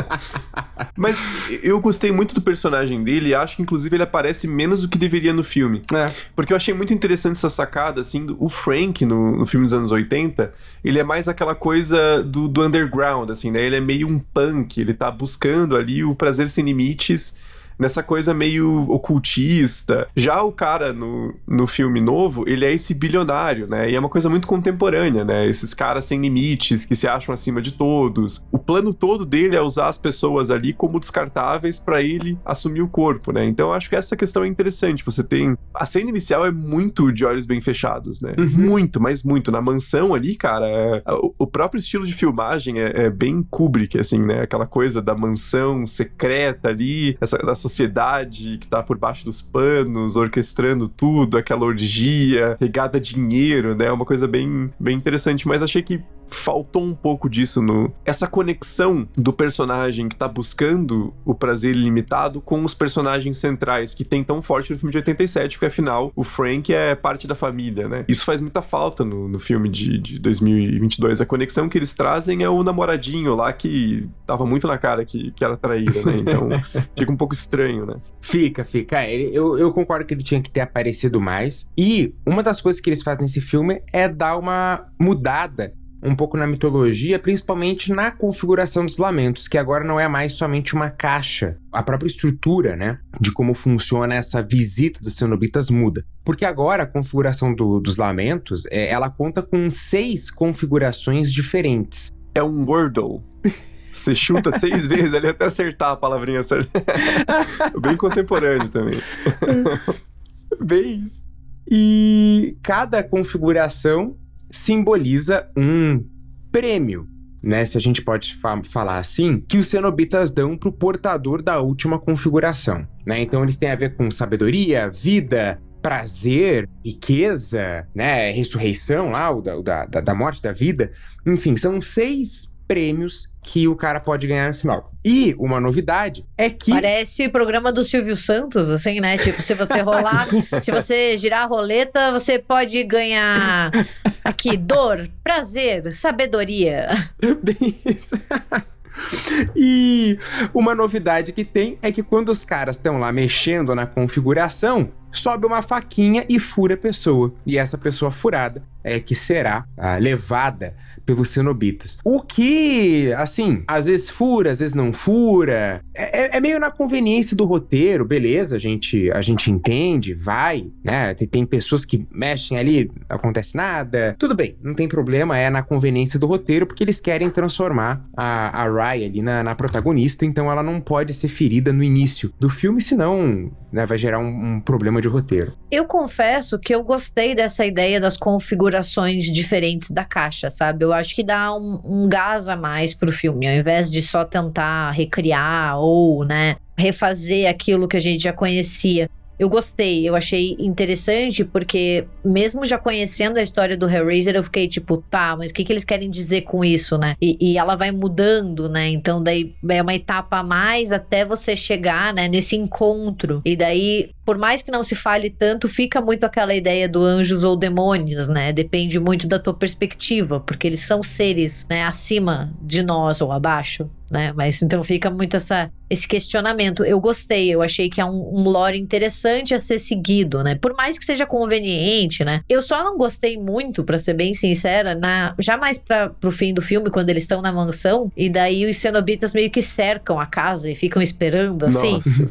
mas eu gostei muito do personagem dele e acho que inclusive ele aparece menos do que deveria no filme. É. Porque eu achei muito interessante essa sacada, assim, do, o Frank no, no filme dos anos 80, ele é mais aquela coisa do, do underground, assim, né? Ele é meio um punk, ele tá buscando ali o prazer sem limites nessa coisa meio ocultista. Já o cara no, no filme novo, ele é esse bilionário, né? E é uma coisa muito contemporânea, né? Esses caras sem limites, que se acham acima de todos. O plano todo dele é usar as pessoas ali como descartáveis para ele assumir o corpo, né? Então eu acho que essa questão é interessante. Você tem. A cena inicial é muito de olhos bem fechados, né? Uhum. Muito, mas muito. Na mansão ali, cara, é... o, próprio estilo de filmagem é, é, bem Kubrick, assim, né? Aquela coisa da mansão secreta ali, essa da sociedade que tá por baixo dos panos, orquestrando tudo, aquela orgia, regada a dinheiro, né? Uma coisa bem, bem interessante, mas achei que faltou um pouco disso no essa conexão do personagem que tá buscando o prazer ilimitado com os personagens centrais que tem tão forte no filme de 87, porque afinal o Frank é parte da família, né? Isso faz muita falta no, no filme de, de 2022. A conexão que eles trazem é o namoradinho lá que tava muito na cara que, que era traída, né? Então fica um pouco estranho, né? Fica, fica. É, eu, eu concordo que ele tinha que ter aparecido mais. E uma das coisas que eles fazem nesse filme é dar uma mudada um pouco na mitologia, principalmente na configuração dos lamentos, que agora não é mais somente uma caixa. A própria estrutura, né, de como funciona essa visita dos cenobitas muda. Porque agora a configuração do, dos lamentos, é, ela conta com seis configurações diferentes. É um Wordle. Você chuta seis vezes ali até acertar a palavrinha certa. Bem contemporâneo também. Bem isso. E cada configuração simboliza um prêmio, né? Se a gente pode fa falar assim, que os cenobitas dão para o portador da última configuração, né? Então eles têm a ver com sabedoria, vida, prazer, riqueza, né? Ressurreição lá, o da, da, da morte da vida. Enfim, são seis prêmios que o cara pode ganhar no final. E uma novidade é que. Parece o programa do Silvio Santos, assim, né? Tipo, se você rolar, se você girar a roleta, você pode ganhar aqui dor, prazer, sabedoria. Bem isso. E uma novidade que tem é que quando os caras estão lá mexendo na configuração, sobe uma faquinha e fura a pessoa. E essa pessoa furada é que será ah, levada pelos cenobitas. O que, assim, às vezes fura, às vezes não fura. É, é, é, meio na conveniência do roteiro, beleza, a gente, a gente entende, vai, né? Tem, tem pessoas que mexem ali, acontece nada. Tudo bem, não tem problema, é na conveniência do roteiro, porque eles querem transformar a, a Rai ali na, na protagonista, então ela não pode ser ferida no início do filme, senão né, vai gerar um, um problema de roteiro. Eu confesso que eu gostei dessa ideia das configurações diferentes da caixa, sabe? Eu acho que dá um, um gás a mais pro filme, ao invés de só tentar recriar ou, né, refazer aquilo que a gente já conhecia. Eu gostei, eu achei interessante, porque mesmo já conhecendo a história do Hellraiser, eu fiquei tipo, tá, mas o que, que eles querem dizer com isso, né? E, e, ela vai mudando, né? Então daí é uma etapa a mais até você chegar, né, nesse encontro. E daí por mais que não se fale tanto, fica muito aquela ideia do anjos ou demônios, né? Depende muito da tua perspectiva, porque eles são seres, né, acima de nós ou abaixo, né? Mas então fica muito essa, esse questionamento. Eu gostei, eu achei que é um, um lore interessante a ser seguido, né? Por mais que seja conveniente, né? Eu só não gostei muito, para ser bem sincera, na jamais para pro fim do filme quando eles estão na mansão e daí os cenobitas meio que cercam a casa e ficam esperando assim. Nossa.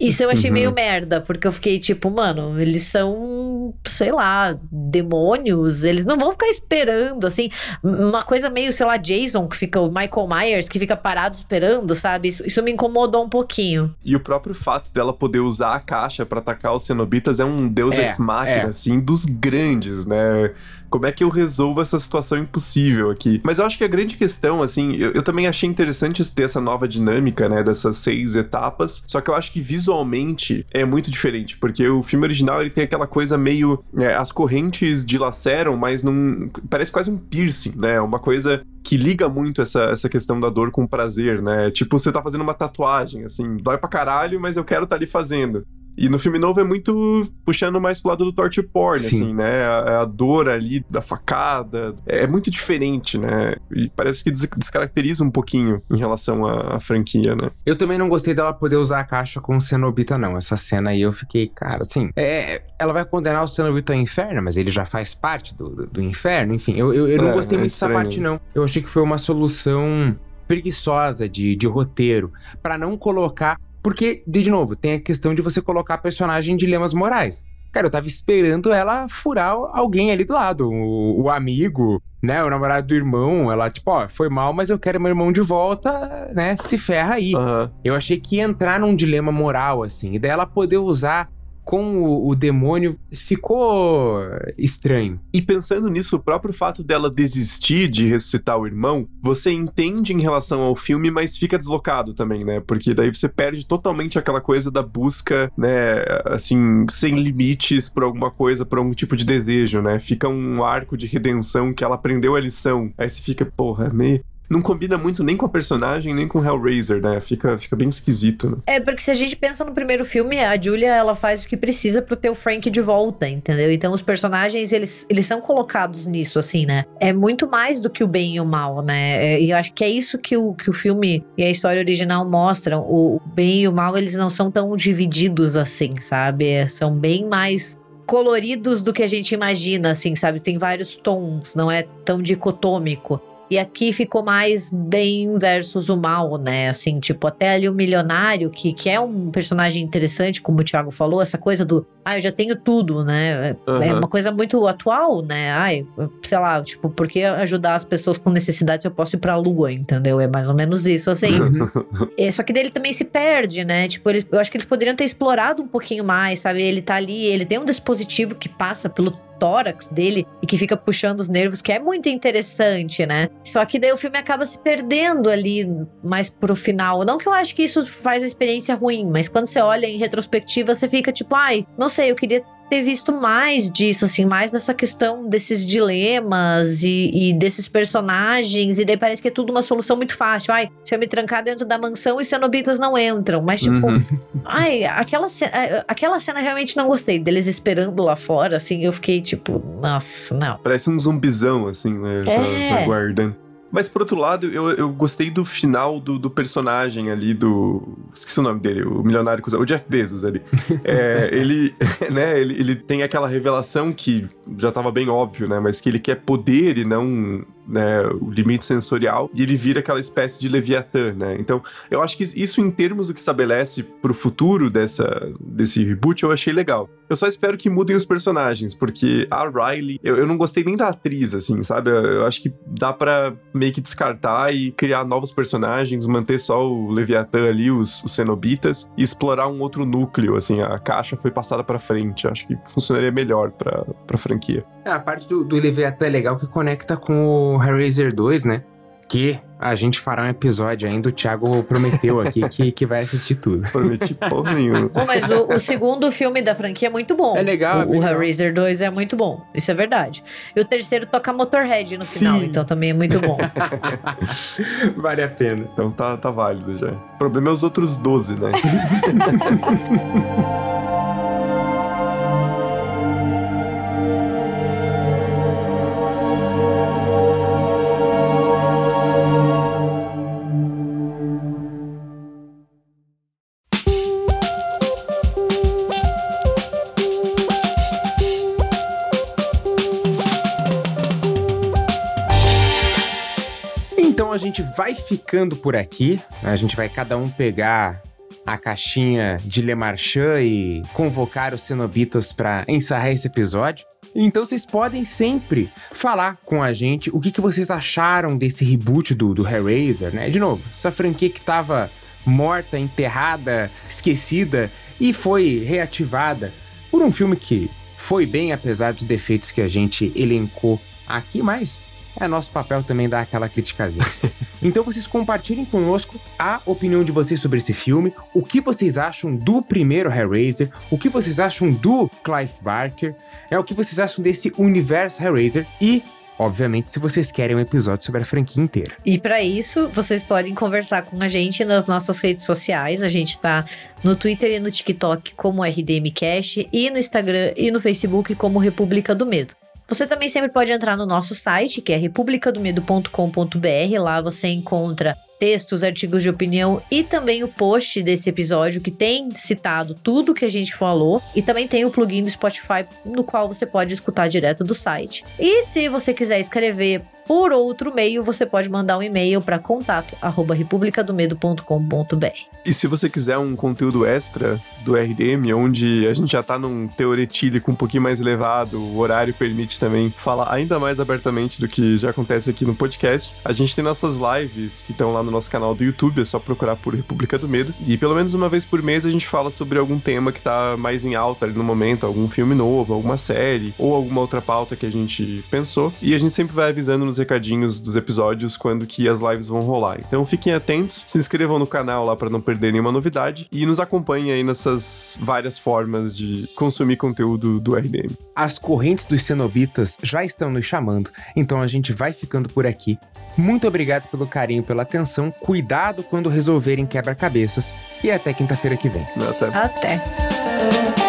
Isso eu achei uhum. meio merda, porque eu fiquei tipo, mano, eles são, sei lá, demônios, eles não vão ficar esperando, assim. Uma coisa meio, sei lá, Jason, que fica o Michael Myers, que fica parado parado esperando, sabe? Isso, isso me incomodou um pouquinho. E o próprio fato dela poder usar a caixa pra atacar os cenobitas é um deus É, ex machina, é. assim, dos grandes, né? Como é que eu resolvo essa situação impossível aqui? Mas eu acho que a grande questão, assim, eu, eu também achei interessante ter essa nova dinâmica, né, dessas seis etapas. Só que eu acho que visualmente é muito diferente, porque o filme original ele tem aquela coisa meio. é, as correntes dilaceram, mas não. Parece quase um piercing, né? Uma coisa que liga muito essa, essa questão da dor com o prazer, né? Tipo, você tá fazendo uma tatuagem, assim, dói pra caralho, mas eu quero estar tá ali fazendo. E no filme novo é muito puxando mais pro lado do torture porn, Sim. assim, né? A, a dor ali da facada. É, muito diferente, né? E parece que des- descaracteriza um pouquinho em relação à, à franquia, né? Eu também não gostei dela poder usar a caixa com o Cenobita, não. Essa cena aí eu fiquei, cara, assim. É, ela vai condenar o Cenobita ao inferno, mas ele já faz parte do, do, do inferno. Enfim, eu, eu, eu não É, gostei é muito dessa parte, não. Eu achei que foi uma solução preguiçosa de, de roteiro pra não colocar. Porque, de novo, tem a questão de você colocar a personagem em dilemas morais. Cara, eu tava esperando ela furar alguém ali do lado. O, o amigo, né? O namorado do irmão. Ela, tipo, ó, foi mal, mas eu quero meu irmão de volta, né? Se ferra aí. Aham. Eu achei que ia entrar num dilema moral, assim, e daí ela poder usar com o, o demônio ficou estranho. E pensando nisso, o próprio fato dela desistir de ressuscitar o irmão, você entende em relação ao filme, mas fica deslocado também, né? Porque daí você perde totalmente aquela coisa da busca, né? Assim, sem limites por alguma coisa, por algum tipo de desejo, né? Fica um arco de redenção que ela aprendeu a lição. Aí você fica, porra, meio. Não combina muito nem com a personagem, nem com Hellraiser, né? Fica, fica bem esquisito, né? É, porque se a gente pensa no primeiro filme, a Julia, ela faz o que precisa pro ter o Frank de volta, entendeu? Então os personagens, eles, eles são colocados nisso, assim, né? É muito mais do que o bem e o mal, né? É, e eu acho que é isso que o, que o filme e a história original mostram. O bem e o mal, eles não são tão divididos assim, sabe? É, São bem mais coloridos do que a gente imagina, assim, sabe? Tem vários tons, não é tão dicotômico. E aqui ficou mais bem versus o mal, né? Assim, tipo, até ali o milionário, que, que é um personagem interessante, como o Thiago falou, essa coisa do, ah, eu já tenho tudo, né? É Aham. uma coisa muito atual, né? Ai, sei lá, tipo, por que ajudar as pessoas com necessidade se eu posso ir pra lua, entendeu? É mais ou menos isso, assim. É, só que dele também se perde, né? Tipo, eles, eu acho que eles poderiam ter explorado um pouquinho mais, sabe? Ele tá ali, ele tem um dispositivo que passa pelo tórax dele e que fica puxando os nervos, que é muito interessante, né? Só que daí o filme acaba se perdendo ali mais pro final. Não que eu acho que isso faz a experiência ruim, mas quando você olha em retrospectiva, você fica tipo, ai, não sei, eu queria ter visto mais disso, assim, mais dessa questão desses dilemas e, e desses personagens, e daí parece que é tudo uma solução muito fácil. Ai, se eu me trancar dentro da mansão, os cenobitas não entram. Mas, tipo, Uhum. ai, aquela, ce- a- aquela cena realmente não gostei. Deles esperando lá fora, assim, eu fiquei tipo, nossa, não. Parece um zumbizão, assim, né? Tá, É. tá guardando. Mas por outro lado, eu, eu gostei do final do, do personagem ali, do. Esqueci o nome dele, o milionário, cuzão, o Jeff Bezos ali. É, ele, né, ele, ele tem aquela revelação que já tava bem óbvio, né? Mas que ele quer poder e não né, o limite sensorial, e ele vira aquela espécie de Leviatã, né? Então, eu acho que isso, em termos do que estabelece pro futuro dessa, desse reboot, eu achei legal. Eu só espero que mudem os personagens, porque a Riley, eu, eu não gostei nem da atriz, assim, sabe? Eu, eu acho que dá pra meio que descartar e criar novos personagens, manter só o Leviatã ali, os, os cenobitas, e explorar um outro núcleo, assim, a caixa foi passada pra frente. Acho que funcionaria melhor pra, pra franquia. É, a parte do, do Leviatã é legal que conecta com o Hellraiser 2, né? Que a gente fará um episódio ainda. O Thiago prometeu aqui que, que vai assistir tudo. Prometi porra nenhuma. Pô, mas o, o segundo filme da franquia é muito bom. É legal, é O, bem o. Hellraiser 2 é muito bom. Isso é verdade. E o terceiro toca Motorhead no final, Sim. então também é muito bom. vale a pena. Então tá, tá válido já. O problema é os outros 12, né? a gente vai ficando por aqui. A gente vai cada um pegar a caixinha de Le Marchand e convocar os cenobitas para encerrar esse episódio. Então vocês podem sempre falar com a gente o que, que vocês acharam desse reboot do, do Hellraiser, né? De novo, essa franquia que tava morta, enterrada, esquecida e foi reativada por um filme que foi bem, apesar dos defeitos que a gente elencou aqui, mas é nosso papel também dar aquela criticazinha. então vocês compartilhem conosco a opinião de vocês sobre esse filme, o que vocês acham do primeiro Hellraiser, o que vocês acham do Clive Barker, é o que vocês acham desse universo Hellraiser e Obviamente, se vocês querem um episódio sobre a franquia inteira. E para isso, vocês podem conversar com a gente nas nossas redes sociais. A gente tá no Twitter e no TikTok como RDMcast e no Instagram e no Facebook como República do Medo. Você também sempre pode entrar no nosso site, que é republicadomedo.com.br. Lá você encontra textos, artigos de opinião e também o post desse episódio que tem citado tudo que a gente falou e também tem o plugin do Spotify no qual você pode escutar direto do site. E se você quiser escrever por outro meio, você pode mandar um e-mail para contato@republicadomedo.com.br. E se você quiser um conteúdo extra do RDM, onde a gente já tá num teoretílico um pouquinho mais elevado, o horário permite também falar ainda mais abertamente do que já acontece aqui no podcast, a gente tem nossas lives que estão lá no nosso canal do YouTube, é só procurar por República do Medo. E pelo menos uma vez por mês a gente fala sobre algum tema que tá mais em alta ali no momento, algum filme novo, alguma série, ou alguma outra pauta que a gente pensou. E a gente sempre vai avisando nos recadinhos dos episódios quando que as lives vão rolar. Então fiquem atentos, se inscrevam no canal lá para não perder nenhuma novidade e nos acompanhem aí nessas várias formas de consumir conteúdo do RDM. As correntes dos cenobitas já estão nos chamando, então a gente vai ficando por aqui. Muito obrigado pelo carinho, pela atenção, cuidado quando resolverem quebra-cabeças e até quinta-feira que vem. Até. Até.